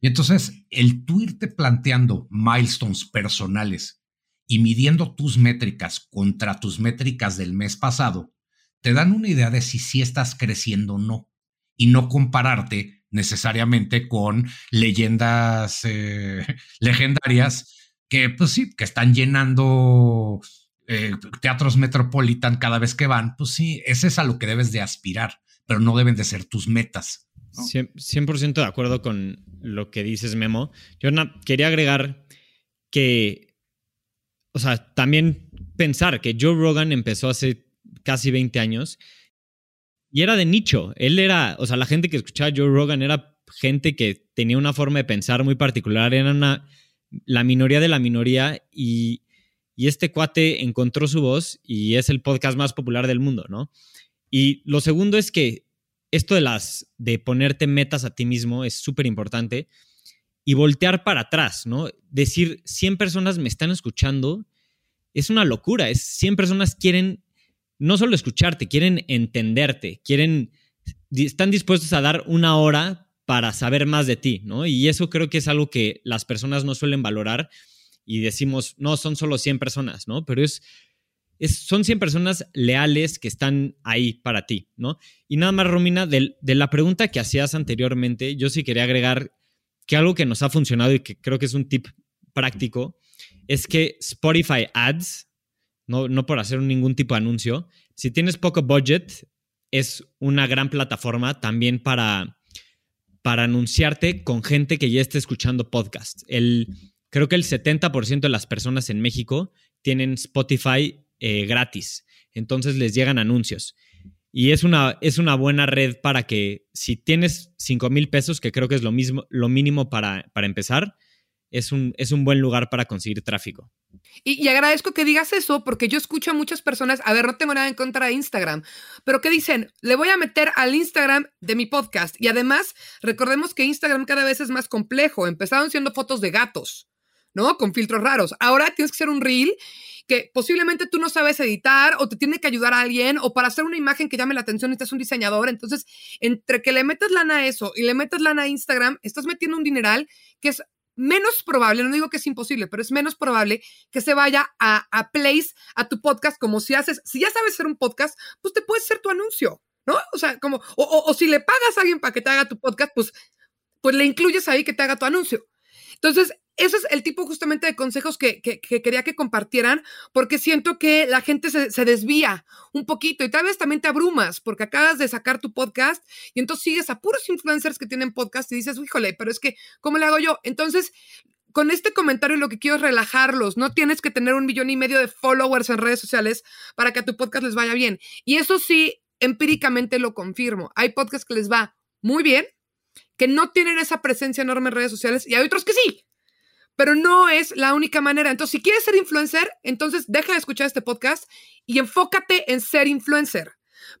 Y entonces, el tú irte planteando milestones personales y midiendo tus métricas contra tus métricas del mes pasado, te dan una idea de si sí estás creciendo o no. Y no compararte necesariamente con leyendas eh, [LAUGHS] legendarias que, pues sí, que están llenando eh, teatros Metropolitan cada vez que van. Pues sí, ese es a lo que debes de aspirar, pero no deben de ser tus metas. 100%, de acuerdo con lo que dices, Memo. Yo quería agregar que o sea, también pensar que Joe Rogan empezó hace casi 20 años y era de nicho. Él era, o sea, la gente que escuchaba a Joe Rogan era gente que tenía una forma de pensar muy particular, era una, la minoría de la minoría y, y este cuate encontró su voz y es el podcast más popular del mundo, ¿no? Y lo segundo es que esto de las de ponerte metas a ti mismo es súper importante y voltear para atrás, ¿no? Decir 100 personas me están escuchando es una locura, es 100 personas quieren no solo escucharte, quieren entenderte, quieren, están dispuestos a dar una hora para saber más de ti, ¿no? Y eso creo que es algo que las personas no suelen valorar y decimos, no, son solo 100 personas, ¿no? Pero es, es son 100 personas leales que están ahí para ti, ¿no? Y nada más, Romina, de, de la pregunta que hacías anteriormente, yo sí quería agregar que algo que nos ha funcionado y que creo que es un tip práctico, es que Spotify Ads, no, no por hacer ningún tipo de anuncio, si tienes poco budget, es una gran plataforma también para, para anunciarte con gente que ya esté escuchando podcast. El, creo que el 70% de las personas en México tienen Spotify eh, gratis, entonces les llegan anuncios. Y es una, es una buena red para que si tienes 5 mil pesos, que creo que es lo, mismo, lo mínimo para, para empezar, es un, es un buen lugar para conseguir tráfico. Y, agradezco que digas eso porque yo escucho a muchas personas, a ver, no tengo nada en contra de Instagram, pero que dicen, le voy a meter al Instagram de mi podcast. Y además, recordemos que Instagram cada vez es más complejo. Empezaron siendo fotos de gatos, ¿no? Con filtros raros. Ahora tienes que hacer un reel que posiblemente tú no sabes editar o te tiene que ayudar a alguien o para hacer una imagen que llame la atención necesitas un diseñador. Entonces, entre que le metas lana a eso y le metas lana a Instagram, estás metiendo un dineral que es menos probable, no digo que es imposible, pero es menos probable que se vaya a, a place a tu podcast como si haces, si ya sabes hacer un podcast, pues te puedes hacer tu anuncio, ¿no? O sea, como, o, o, si le pagas a alguien para que te haga tu podcast, pues, pues le incluyes ahí que te haga tu anuncio. Entonces, ese es el tipo justamente de consejos que, quería que compartieran, porque siento que la gente se, desvía un poquito y tal vez también te abrumas porque acabas de sacar tu podcast y entonces sigues a puros influencers que tienen podcast y dices, híjole, pero es que, ¿cómo le hago yo? Entonces, con este comentario lo que quiero es relajarlos. No tienes que tener un millón y medio de followers en redes sociales para que a tu podcast les vaya bien. Y eso sí, empíricamente lo confirmo. Hay podcasts que les va muy bien, que no tienen esa presencia enorme en redes sociales y hay otros que sí pero no es la única manera. Entonces, si quieres ser influencer, entonces deja de escuchar este podcast y enfócate en ser influencer.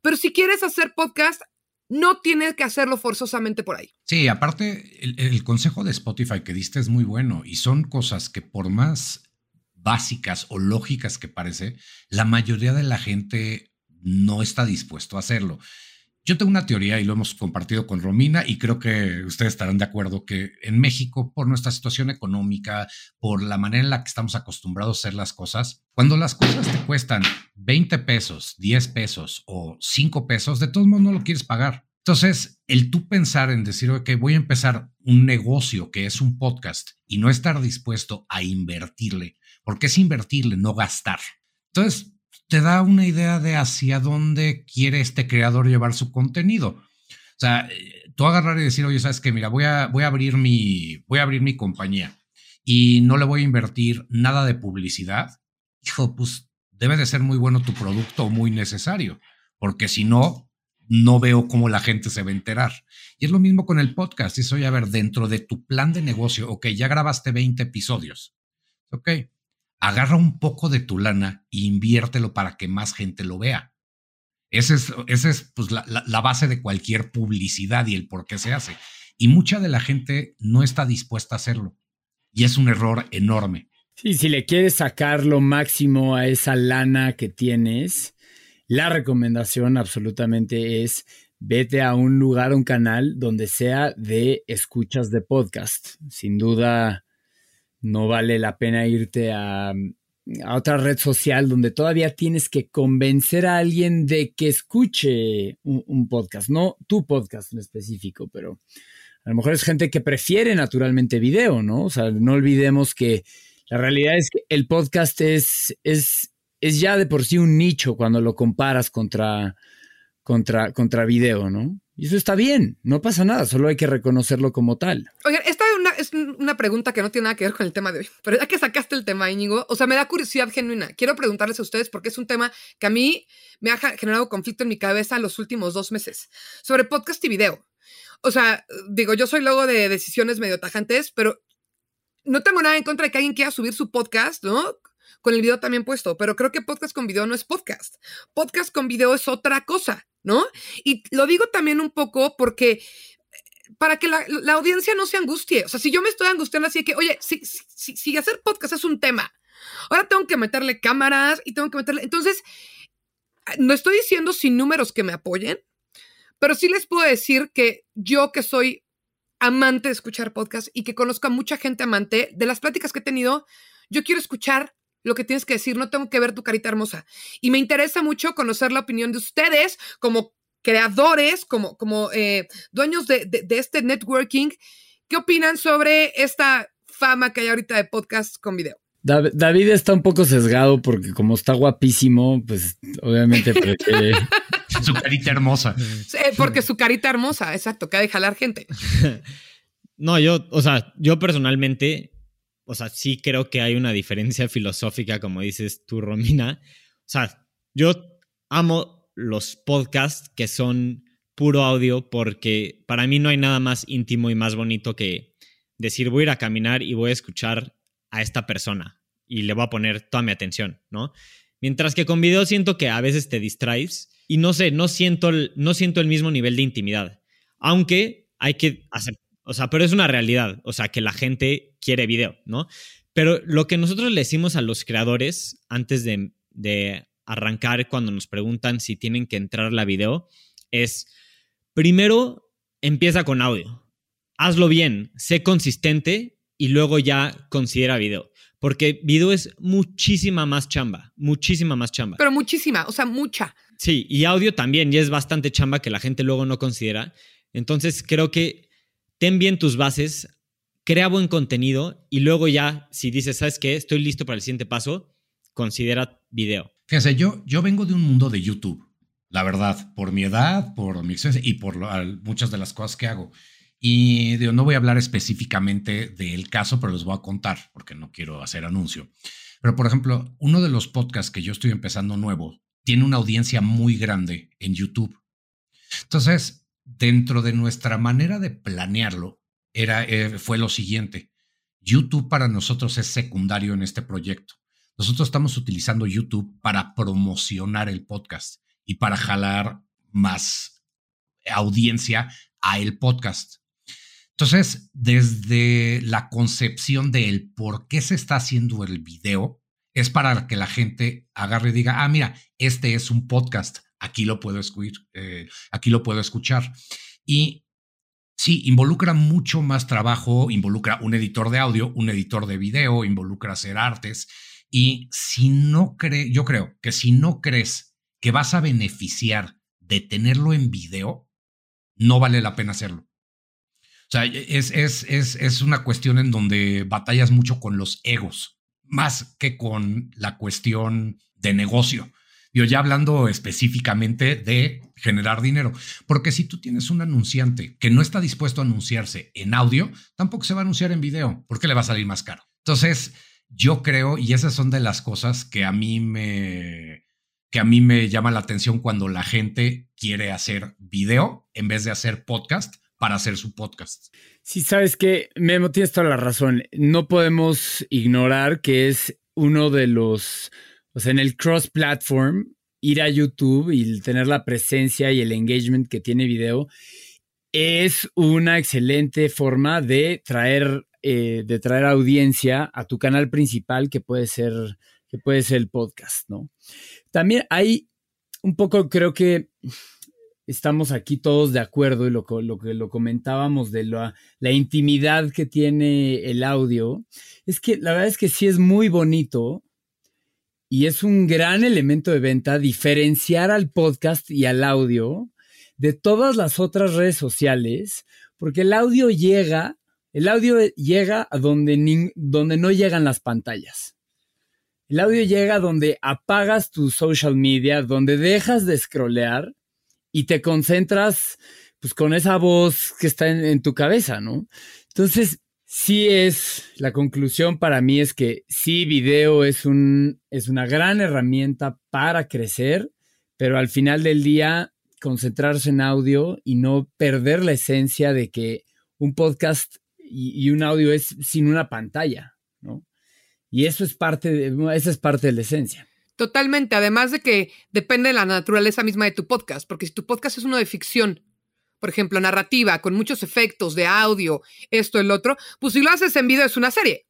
Pero si quieres hacer podcast, no tienes que hacerlo forzosamente por ahí. Sí, aparte, el, consejo de Spotify que diste es muy bueno y son cosas que por más básicas o lógicas que parece, la mayoría de la gente no está dispuesto a hacerlo. Yo tengo una teoría y lo hemos compartido con Romina y creo que ustedes estarán de acuerdo que en México, por nuestra situación económica, por la manera en la que estamos acostumbrados a hacer las cosas, cuando las cosas te cuestan 20 pesos, 10 pesos o 5 pesos, de todos modos no lo quieres pagar. Entonces, el tú pensar en decir, ok, voy a empezar un negocio que es un podcast y no estar dispuesto a invertirle, porque es invertirle, no gastar. Entonces, te da una idea de hacia dónde quiere este creador llevar su contenido. O sea, tú agarrar y decir, oye, sabes que mira, voy a, abrir mi, voy a abrir mi compañía y no le voy a invertir nada de publicidad. Hijo, pues debe de ser muy bueno tu producto muy necesario, porque si no, no veo cómo la gente se va a enterar. Y es lo mismo con el podcast. Dice, oye, a ver, dentro de tu plan de negocio, ok, ya grabaste 20 episodios. Ok, agarra un poco de tu lana e inviértelo para que más gente lo vea. Esa es, ese es pues, la, la, base de cualquier publicidad y el por qué se hace. Y mucha de la gente no está dispuesta a hacerlo. Y es un error enorme. Sí, si le quieres sacar lo máximo a esa lana que tienes, la recomendación absolutamente es vete a un lugar, un canal donde sea de escuchas de podcast. Sin duda, no vale la pena irte a, otra red social donde todavía tienes que convencer a alguien de que escuche un, podcast, no tu podcast en específico, pero a lo mejor es gente que prefiere naturalmente video, ¿no? O sea, no olvidemos que la realidad es que el podcast es, es, es ya de por sí un nicho cuando lo comparas contra, contra, contra video, ¿no? Y eso está bien, no pasa nada, solo hay que reconocerlo como tal. Oigan, esta es una, pregunta que no tiene nada que ver con el tema de hoy, pero ya que sacaste el tema, Íñigo, o sea, me da curiosidad genuina. Quiero preguntarles a ustedes porque es un tema que a mí me ha generado conflicto en mi cabeza los últimos dos meses sobre podcast y video. O sea, digo, yo soy luego de decisiones medio tajantes, pero no tengo nada en contra de que alguien quiera subir su podcast, ¿no? Con el video también puesto, pero creo que podcast con video no es podcast. Podcast con video es otra cosa. ¿no? Y lo digo también un poco porque para que la, audiencia no se angustie. O sea, si yo me estoy angustiando así que, oye, si, si, si, hacer podcast es un tema, ahora tengo que meterle cámaras y tengo que meterle. Entonces, no estoy diciendo sin números que me apoyen, pero sí les puedo decir que yo que soy amante de escuchar podcast y que conozco a mucha gente amante, de las pláticas que he tenido, yo quiero escuchar lo que tienes que decir, no tengo que ver tu carita hermosa. Y me interesa mucho conocer la opinión de ustedes como creadores, como, como eh, dueños de, de, este networking. ¿Qué opinan sobre esta fama que hay ahorita de podcast con video? David está un poco sesgado porque como está guapísimo, pues obviamente prefiere... [LAUGHS] su carita hermosa. porque su carita hermosa, exacto, que ha de jalar gente. [LAUGHS] No, yo, o sea, yo personalmente, o sea, sí creo que hay una diferencia filosófica, como dices tú, Romina. O sea, yo amo los podcasts que son puro audio porque para mí no hay nada más íntimo y más bonito que decir voy a ir a caminar y voy a escuchar a esta persona y le voy a poner toda mi atención, ¿no? Mientras que con video siento que a veces te distraes y no sé, no siento el, no siento el mismo nivel de intimidad. Aunque hay que hacer, o sea, pero es una realidad, o sea, que la gente quiere video, ¿no? Pero lo que nosotros le decimos a los creadores antes de, de arrancar cuando nos preguntan si tienen que entrar la video es, primero, empieza con audio. Hazlo bien, sé consistente y luego ya considera video. Porque video es muchísima más chamba, muchísima más chamba. Pero muchísima, o sea, mucha. Sí, y audio también, y es bastante chamba que la gente luego no considera. Entonces creo que ten bien tus bases, crea buen contenido y luego ya, si dices, ¿sabes qué? Estoy listo para el siguiente paso, considera video. Fíjese, yo, yo vengo de un mundo de YouTube, la verdad, por mi edad, por mi experiencia y por muchas de las cosas que hago. Y no voy a hablar específicamente del caso, pero les voy a contar porque no quiero hacer anuncio. Pero, por ejemplo, uno de los podcasts que yo estoy empezando nuevo tiene una audiencia muy grande en YouTube. Entonces, dentro de nuestra manera de planearlo, era, eh, fue lo siguiente. YouTube para nosotros es secundario en este proyecto. Nosotros estamos utilizando YouTube para promocionar el podcast y para jalar más audiencia a el podcast. Entonces, desde la concepción del por qué se está haciendo el video, es para que la gente agarre y diga, ah, mira, este es un podcast, aquí lo puedo escuchar, eh, aquí lo puedo escuchar. Y sí, involucra mucho más trabajo, involucra un editor de audio, un editor de video, involucra hacer artes. Y si no cree, yo creo que si no crees que vas a beneficiar de tenerlo en video, no vale la pena hacerlo. O sea, es, es, es, es una cuestión en donde batallas mucho con los egos, más que con la cuestión de negocio. Yo ya hablando específicamente de generar dinero, porque si tú tienes un anunciante que no está dispuesto a anunciarse en audio, tampoco se va a anunciar en video, porque le va a salir más caro. Entonces, yo creo, y esas son de las cosas que a mí me, que a mí me llama la atención cuando la gente quiere hacer video en vez de hacer podcast, para hacer su podcast. Sí, sabes que Memo, tienes toda la razón. No podemos ignorar que es uno de los, o sea, en el cross-platform, ir a YouTube y tener la presencia y el engagement que tiene video es una excelente forma de traer, eh, de traer audiencia a tu canal principal que puede ser, que puede ser el podcast, ¿no? También hay un poco, creo que estamos aquí todos de acuerdo y lo, lo que lo comentábamos de la, la, intimidad que tiene el audio, es que la verdad es que sí es muy bonito y es un gran elemento de venta diferenciar al podcast y al audio de todas las otras redes sociales, porque el audio llega, el audio llega a donde, donde no llegan las pantallas. El audio llega donde apagas tu social media, donde dejas de scrollear y te concentras pues con esa voz que está en, tu cabeza, ¿no? Entonces, sí es, la conclusión para mí es que sí, video es, un, es una gran herramienta para crecer, pero al final del día, concentrarse en audio y no perder la esencia de que un podcast y, un audio es sin una pantalla, ¿no? Y eso es parte de, es parte de la esencia. Totalmente, además de que depende de la naturaleza misma de tu podcast, porque si tu podcast es uno de ficción, por ejemplo, narrativa, con muchos efectos de audio, esto, el otro, pues si lo haces en video es una serie.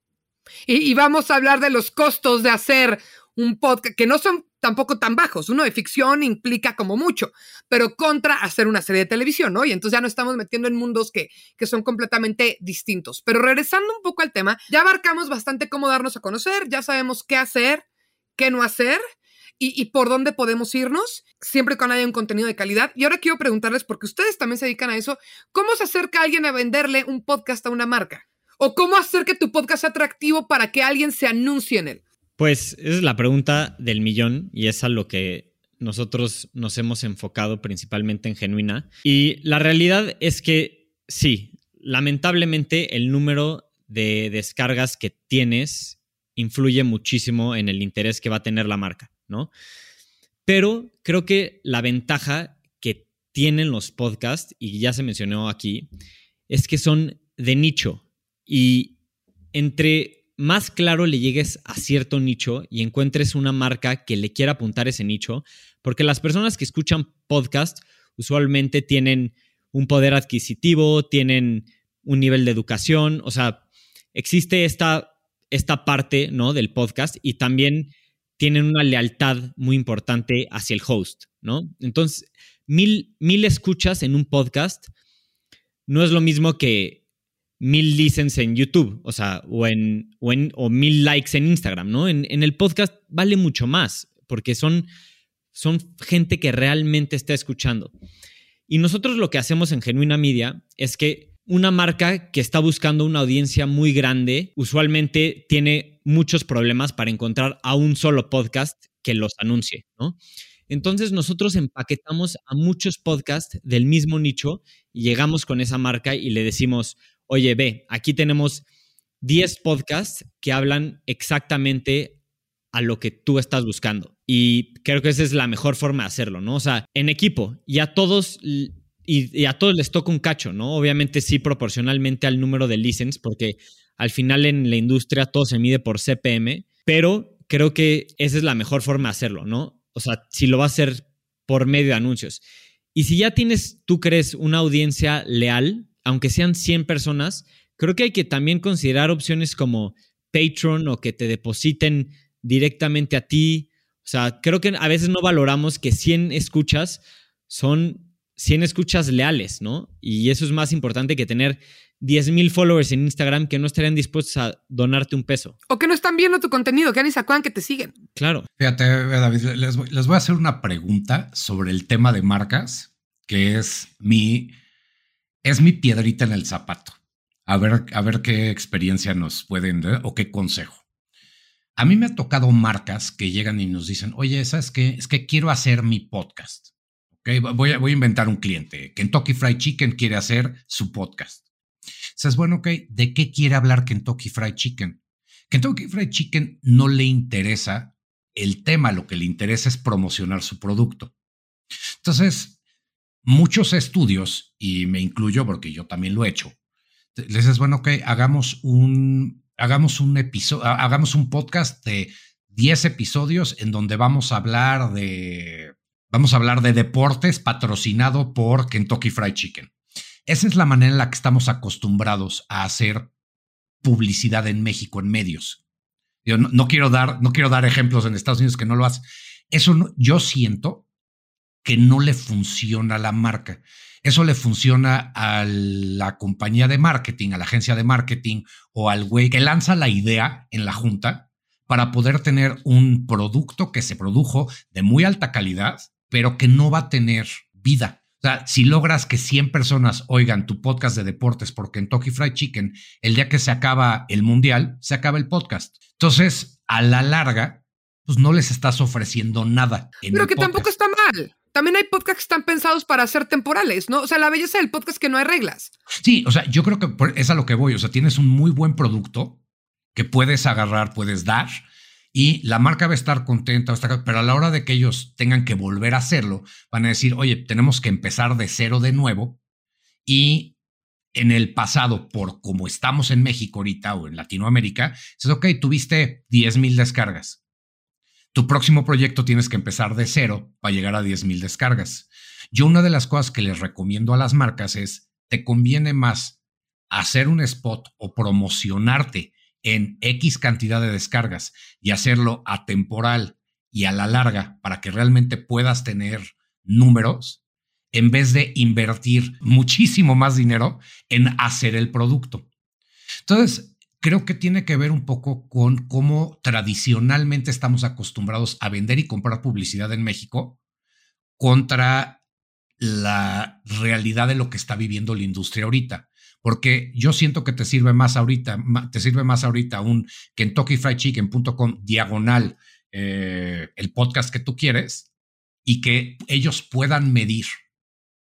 Y, vamos a hablar de los costos de hacer un podcast, que no son tampoco tan bajos. Uno de ficción implica como mucho, pero contra hacer una serie de televisión, ¿no? Y entonces ya nos estamos metiendo en mundos que, que son completamente distintos. Pero regresando un poco al tema, ya abarcamos bastante cómo darnos a conocer, ya sabemos qué hacer, qué no hacer. Y, por dónde podemos irnos, siempre cuando haya un contenido de calidad. Y ahora quiero preguntarles, porque ustedes también se dedican a eso, ¿cómo se acerca alguien a venderle un podcast a una marca? ¿O cómo hacer que tu podcast sea atractivo para que alguien se anuncie en él? Pues esa es la pregunta del millón y es a lo que nosotros nos hemos enfocado principalmente en Genuina. Y la realidad es que sí, lamentablemente el número de descargas que tienes influye muchísimo en el interés que va a tener la marca, ¿no? Pero creo que la ventaja que tienen los podcasts, y ya se mencionó aquí, es que son de nicho. Y entre más claro le llegues a cierto nicho y encuentres una marca que le quiera apuntar ese nicho, porque las personas que escuchan podcast usualmente tienen un poder adquisitivo, tienen un nivel de educación, o sea, existe esta, esta parte ¿no? del podcast y también tienen una lealtad muy importante hacia el host, ¿no? Entonces, mil, mil escuchas en un podcast no es lo mismo que mil listens en YouTube, o sea, o, en, o, mil likes en Instagram, ¿no? En, en, el podcast vale mucho más, porque son, son gente que realmente está escuchando. Y nosotros lo que hacemos en Genuina Media es que una marca que está buscando una audiencia muy grande usualmente tiene muchos problemas para encontrar a un solo podcast que los anuncie, ¿no? Entonces nosotros empaquetamos a muchos podcasts del mismo nicho y llegamos con esa marca y le decimos, oye, ve, aquí tenemos 10 podcasts que hablan exactamente a lo que tú estás buscando. Y creo que esa es la mejor forma de hacerlo, ¿no? O sea, en equipo, y a todos y, a todos les toca un cacho, ¿no? Obviamente sí proporcionalmente al número de listens, porque al final en la industria todo se mide por CPM, pero creo que esa es la mejor forma de hacerlo, ¿no? O sea, si lo va a hacer por medio de anuncios. Y si ya tienes, tú crees, una audiencia leal, aunque sean 100 personas, creo que hay que también considerar opciones como Patreon o que te depositen directamente a ti. O sea, creo que a veces no valoramos que 100 escuchas son 100 escuchas leales, ¿no? Y eso es más importante que tener 10.000 followers en Instagram que no estarían dispuestos a donarte un peso. O que no están viendo tu contenido, que ni se acuerdan que te siguen. Claro. Fíjate, David, les voy, les voy a hacer una pregunta sobre el tema de marcas, que es mi, es mi piedrita en el zapato. A ver, a ver qué experiencia nos pueden dar o qué consejo. A mí me ha tocado marcas que llegan y nos dicen, oye, ¿sabes qué? Es que quiero hacer mi podcast. Okay, voy, a, voy a inventar un cliente. Kentucky Fried Chicken quiere hacer su podcast. Dices, bueno, ok, ¿de qué quiere hablar Kentucky Fried Chicken? Kentucky Fried Chicken no le interesa el tema, lo que le interesa es promocionar su producto. Entonces, muchos estudios, y me incluyo porque yo también lo he hecho, les dices, bueno, ok, hagamos un, hagamos un episodio, hagamos un podcast de 10 episodios en donde vamos a hablar de Vamos a hablar de deportes patrocinado por Kentucky Fried Chicken. Esa es la manera en la que estamos acostumbrados a hacer publicidad en México, en medios. Yo no, quiero, dar, no quiero dar ejemplos en Estados Unidos que no lo hacen. Eso yo siento que no le funciona a la marca. Eso le funciona a la compañía de marketing, a la agencia de marketing o al güey que lanza la idea en la junta para poder tener un producto que se produjo de muy alta calidad pero que no va a tener vida. O sea, si logras que 100 personas oigan tu podcast de deportes por Kentucky Fried Chicken, el día que se acaba el mundial, se acaba el podcast. Entonces, a la larga, pues no les estás ofreciendo nada. pero que tampoco está mal. También hay podcasts que están pensados para ser temporales, ¿no? O sea, la belleza del podcast es que no hay reglas. Sí, o sea, yo creo que es a lo que voy. O sea, tienes un muy buen producto que puedes agarrar, puedes dar y la marca va a estar contenta, pero a la hora de que ellos tengan que volver a hacerlo, van a decir, oye, tenemos que empezar de cero de nuevo y en el pasado, por como estamos en México ahorita o en Latinoamérica, dices, ok, tuviste 10 mil descargas. Tu próximo proyecto tienes que empezar de cero para llegar a 10 mil descargas. Yo una de las cosas que les recomiendo a las marcas es, te conviene más hacer un spot o promocionarte en X cantidad de descargas y hacerlo atemporal y a la larga, para que realmente puedas tener números, en vez de invertir muchísimo más dinero en hacer el producto. Entonces, creo que tiene que ver un poco con cómo tradicionalmente estamos acostumbrados a vender y comprar publicidad en México contra la realidad de lo que está viviendo la industria ahorita. Porque yo siento que te sirve más ahorita, te sirve más ahorita un kentuckyfriedchicken.com diagonal eh, el podcast que tú quieres y que ellos puedan medir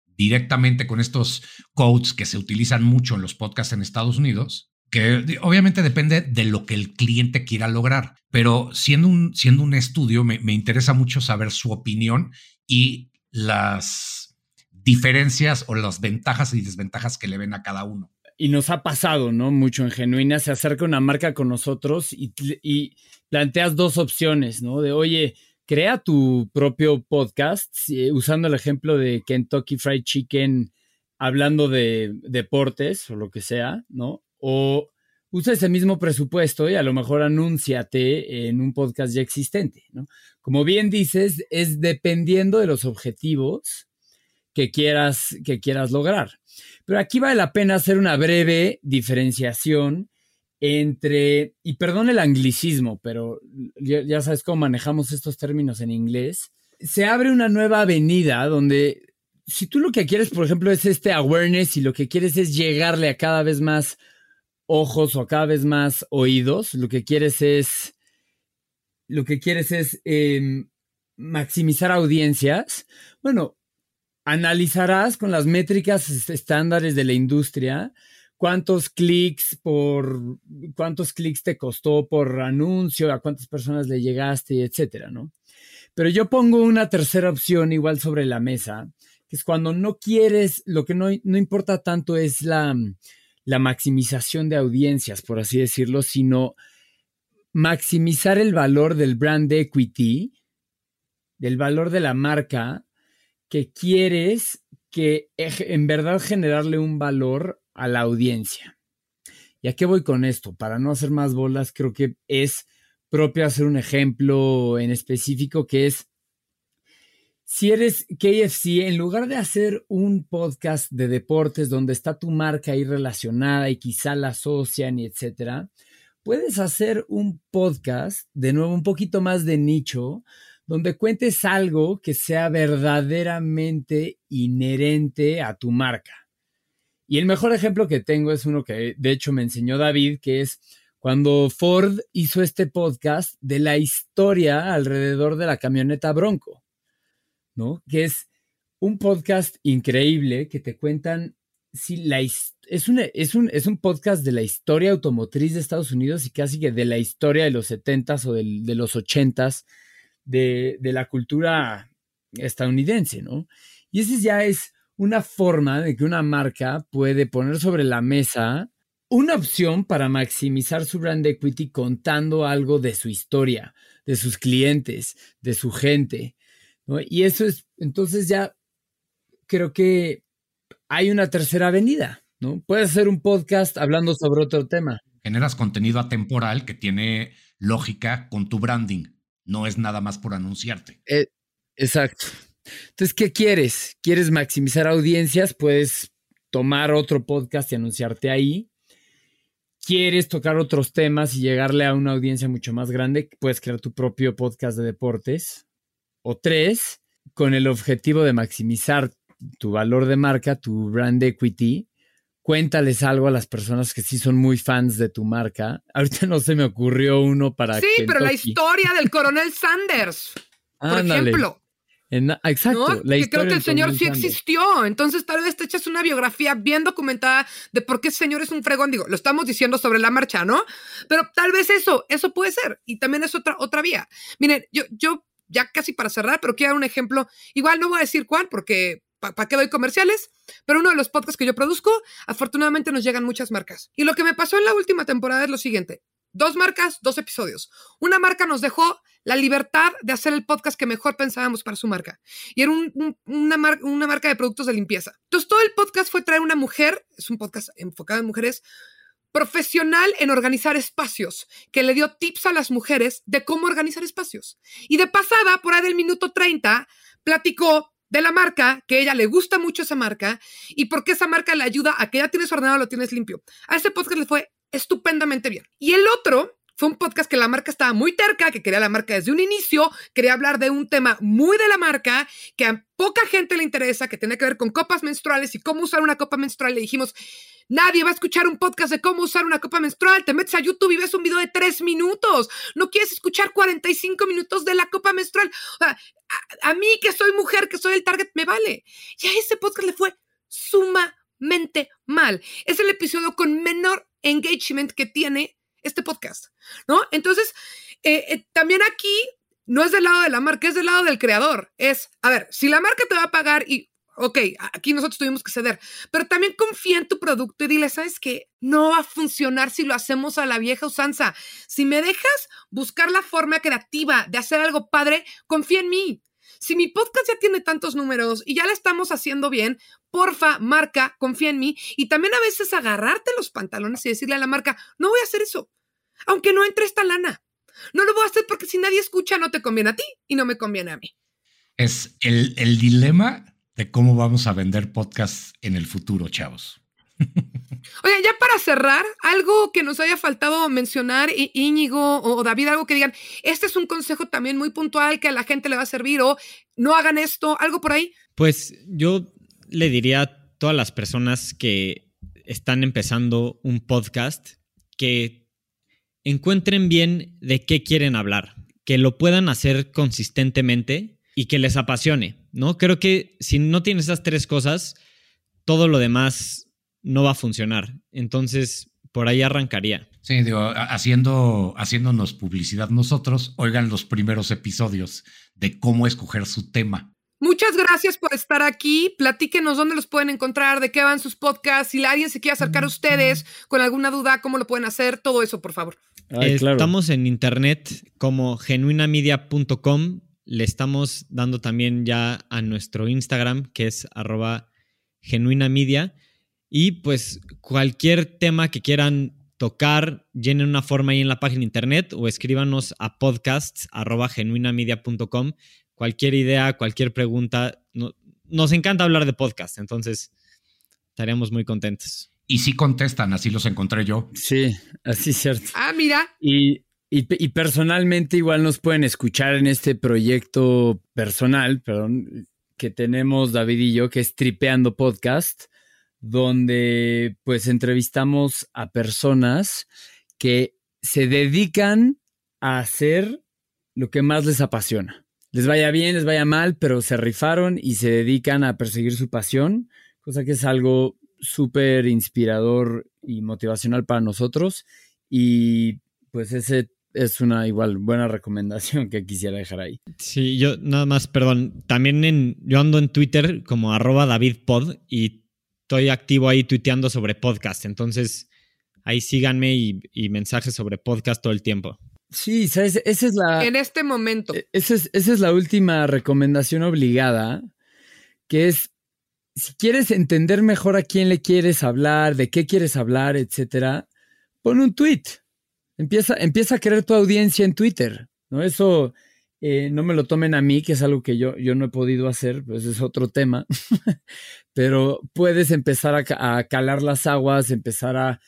directamente con estos codes que se utilizan mucho en los podcasts en Estados Unidos, que obviamente depende de lo que el cliente quiera lograr, pero siendo un, siendo un estudio, me, me interesa mucho saber su opinión y las diferencias o las ventajas y desventajas que le ven a cada uno. Y nos ha pasado, ¿no? Mucho en Genuina, se acerca una marca con nosotros y, y planteas dos opciones, ¿no? De, oye, crea tu propio podcast usando el ejemplo de Kentucky Fried Chicken hablando de deportes o lo que sea, ¿no? O usa ese mismo presupuesto y a lo mejor anúnciate en un podcast ya existente, ¿no? Como bien dices, es dependiendo de los objetivos que quieras, que quieras lograr. Pero aquí vale la pena hacer una breve diferenciación entre, y perdón el anglicismo, pero ya, ya, sabes cómo manejamos estos términos en inglés, se abre una nueva avenida donde si tú lo que quieres, por ejemplo, es este awareness y lo que quieres es llegarle a cada vez más ojos o cada vez más oídos, lo que quieres es, lo que quieres es eh, maximizar audiencias, bueno, analizarás con las métricas estándares de la industria cuántos clics por cuántos clics te costó por anuncio, a cuántas personas le llegaste, etcétera, ¿no? Pero yo pongo una tercera opción igual sobre la mesa, que es cuando no quieres, lo que no, no importa tanto es la, la maximización de audiencias, por así decirlo, sino maximizar el valor del brand equity, del valor de la marca que quieres que en verdad generarle un valor a la audiencia. ¿Y a qué voy con esto? Para no hacer más bolas, creo que es propio hacer un ejemplo en específico que es, si eres KFC, en lugar de hacer un podcast de deportes donde está tu marca ahí relacionada y quizá la asocian y etcétera, puedes hacer un podcast, de nuevo un poquito más de nicho, donde cuentes algo que sea verdaderamente inherente a tu marca. Y el mejor ejemplo que tengo es uno que de hecho me enseñó David, que es cuando Ford hizo este podcast de la historia alrededor de la camioneta Bronco, ¿no? Que es un podcast increíble que te cuentan si la es un, es, un, es un podcast de la historia automotriz de Estados Unidos y casi que de la historia de los 70s o de, de los 80s de, de, la cultura estadounidense, ¿no? Y ese ya es una forma de que una marca puede poner sobre la mesa una opción para maximizar su brand equity contando algo de su historia, de sus clientes, de su gente. ¿No? Y eso es, entonces ya creo que hay una tercera avenida, ¿no? Puedes hacer un podcast hablando sobre otro tema. Generas contenido atemporal que tiene lógica con tu branding. No es nada más por anunciarte. Eh, exacto. Entonces, ¿qué quieres? ¿Quieres maximizar audiencias? Puedes tomar otro podcast y anunciarte ahí. ¿Quieres tocar otros temas y llegarle a una audiencia mucho más grande? Puedes crear tu propio podcast de deportes. O tres, con el objetivo de maximizar tu valor de marca, tu brand equity, cuéntales algo a las personas que sí son muy fans de tu marca. [LAUGHS] Ahorita no se me ocurrió uno para. Sí, pero la historia del coronel Sanders, por ejemplo. En, exacto. ¿no? que creo que el señor sí existió. Entonces, tal vez te echas una biografía bien documentada de por qué el señor es un fregón. Digo, lo estamos diciendo sobre la marcha, ¿no? Pero tal vez eso, eso puede ser. Y también es otra, otra vía. Miren, yo, yo ya casi para cerrar, pero quiero dar un ejemplo. Igual no voy a decir cuál, porque ¿para qué doy comerciales? Pero uno de los podcasts que yo produzco, afortunadamente nos llegan muchas marcas. Y lo que me pasó en la última temporada es lo siguiente. Dos marcas, dos episodios. Una marca nos dejó la libertad de hacer el podcast que mejor pensábamos para su marca. Y era una, una marca de productos de limpieza. Entonces, todo el podcast fue traer una mujer, es un podcast enfocado en mujeres, profesional en organizar espacios, que le dio tips a las mujeres de cómo organizar espacios. Y de pasada, por ahí del minuto 30, platicó de la marca, que ella le gusta mucho esa marca, y por qué esa marca le ayuda a que ya tienes ordenado, lo tienes limpio. A ese podcast le fue estupendamente bien. Y el otro fue un podcast que la marca estaba muy terca, que quería la marca desde un inicio, quería hablar de un tema muy de la marca, que a poca gente le interesa, que tiene que ver con copas menstruales y cómo usar una copa menstrual. Le dijimos, Nadie va a escuchar un podcast de cómo usar una copa menstrual. Te metes a YouTube y ves un video de tres minutos. No quieres escuchar 45 minutos de la copa menstrual. a, mí que soy mujer, que soy el target, me vale. Y a ese podcast le fue sumamente mal. Es el episodio con menor engagement que tiene este podcast, ¿no? Entonces, eh, eh, también aquí no es del lado de la marca, es del lado del creador. Es, a ver, si la marca te va a pagar y ok, aquí nosotros tuvimos que ceder, pero también confía en tu producto y dile, ¿sabes qué? No va a funcionar si lo hacemos a la vieja usanza. Si me dejas buscar la forma creativa de hacer algo padre, confía en mí. Si mi podcast ya tiene tantos números y ya lo estamos haciendo bien, porfa, marca, confía en mí. Y también a veces agarrarte los pantalones y decirle a la marca, no voy a hacer eso, aunque no entre esta lana. No lo voy a hacer porque si nadie escucha no te conviene a ti y no me conviene a mí. Es el, el dilema de cómo vamos a vender podcasts en el futuro, chavos. Oye, ya para cerrar, algo que nos haya faltado mencionar, Íñigo o David, algo que digan, este es un consejo también muy puntual que a la gente le va a servir o no hagan esto, algo por ahí. Pues yo le diría a todas las personas que están empezando un podcast que encuentren bien de qué quieren hablar, que lo puedan hacer consistentemente y que les apasione, ¿no? Creo que si no tienes esas tres cosas, todo lo demás no va a funcionar. Entonces, por ahí arrancaría. Sí, digo, haciendo, haciéndonos publicidad nosotros, oigan los primeros episodios de cómo escoger su tema. Muchas gracias por estar aquí. Platíquenos dónde los pueden encontrar, de qué van sus podcasts. Si alguien se quiere acercar a ustedes con alguna duda, cómo lo pueden hacer, todo eso, por favor. Estamos en internet como genuinamedia.com le estamos dando también ya a nuestro Instagram, que es arroba genuina media. Y pues cualquier tema que quieran tocar, llenen una forma ahí en la página internet o escríbanos a podcasts arroba genuinamedia.com. Cualquier idea, cualquier pregunta. nos encanta hablar de podcast, entonces estaríamos muy contentos. Y sí contestan, así los encontré yo. Sí, así es cierto. Ah, mira. Y y, personalmente igual nos pueden escuchar en este proyecto personal, perdón, que tenemos David y yo, que es Tripeando Podcast, donde pues entrevistamos a personas que se dedican a hacer lo que más les apasiona. Les vaya bien, les vaya mal, pero se rifaron y se dedican a perseguir su pasión, cosa que es algo súper inspirador y motivacional para nosotros. Y pues ese es una igual buena [LAUGHS] recomendación que quisiera dejar ahí. Sí, yo nada más, perdón, también en, yo ando en Twitter como arroba davidpod y estoy activo ahí tuiteando sobre podcast, entonces ahí síganme y, mensajes sobre podcast todo el tiempo. Sí, ¿sabes? esa es la... En este momento. E, esa es, esa es la última recomendación obligada, que es, si quieres entender mejor a quién le quieres hablar, de qué quieres hablar, etcétera, pon un tweet Empieza, empieza a creer tu audiencia en Twitter, ¿no? Eso eh, no me lo tomen a mí, que es algo que yo, yo no he podido hacer, pues es otro tema, [LAUGHS] pero puedes empezar a, calar las aguas, empezar a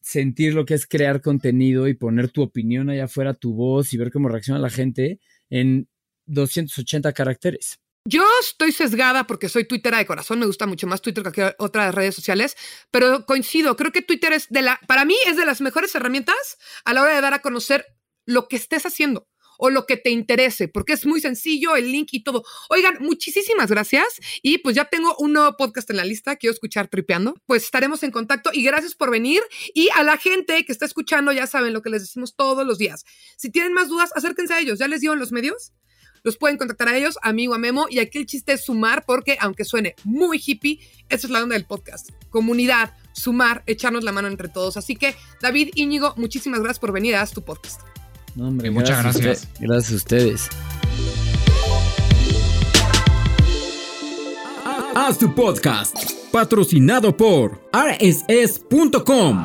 sentir lo que es crear contenido y poner tu opinión allá afuera, tu voz y ver cómo reacciona la gente en 280 caracteres. Yo estoy sesgada porque soy twittera de corazón, me gusta mucho más Twitter que cualquier otra redes sociales, pero coincido, creo que Twitter es de la, para mí es de las mejores herramientas a la hora de dar a conocer lo que estés haciendo o lo que te interese, porque es muy sencillo, el link y todo. Oigan, muchísimas gracias y pues ya tengo un nuevo podcast en la lista, quiero escuchar Tripeando, pues estaremos en contacto y gracias por venir y a la gente que está escuchando ya saben lo que les decimos todos los días. Si tienen más dudas, acérquense a ellos, ¿ya les dio en los medios? los pueden contactar a ellos, a mí o a Memo. Y aquí el chiste es sumar, porque aunque suene muy hippie, esa es la onda del podcast. Comunidad, sumar, echarnos la mano entre todos. Así que, David Íñigo, muchísimas gracias por venir a tu podcast. No, hombre, muchas gracias. Gracias a ustedes. Haz tu podcast, patrocinado por rss.com.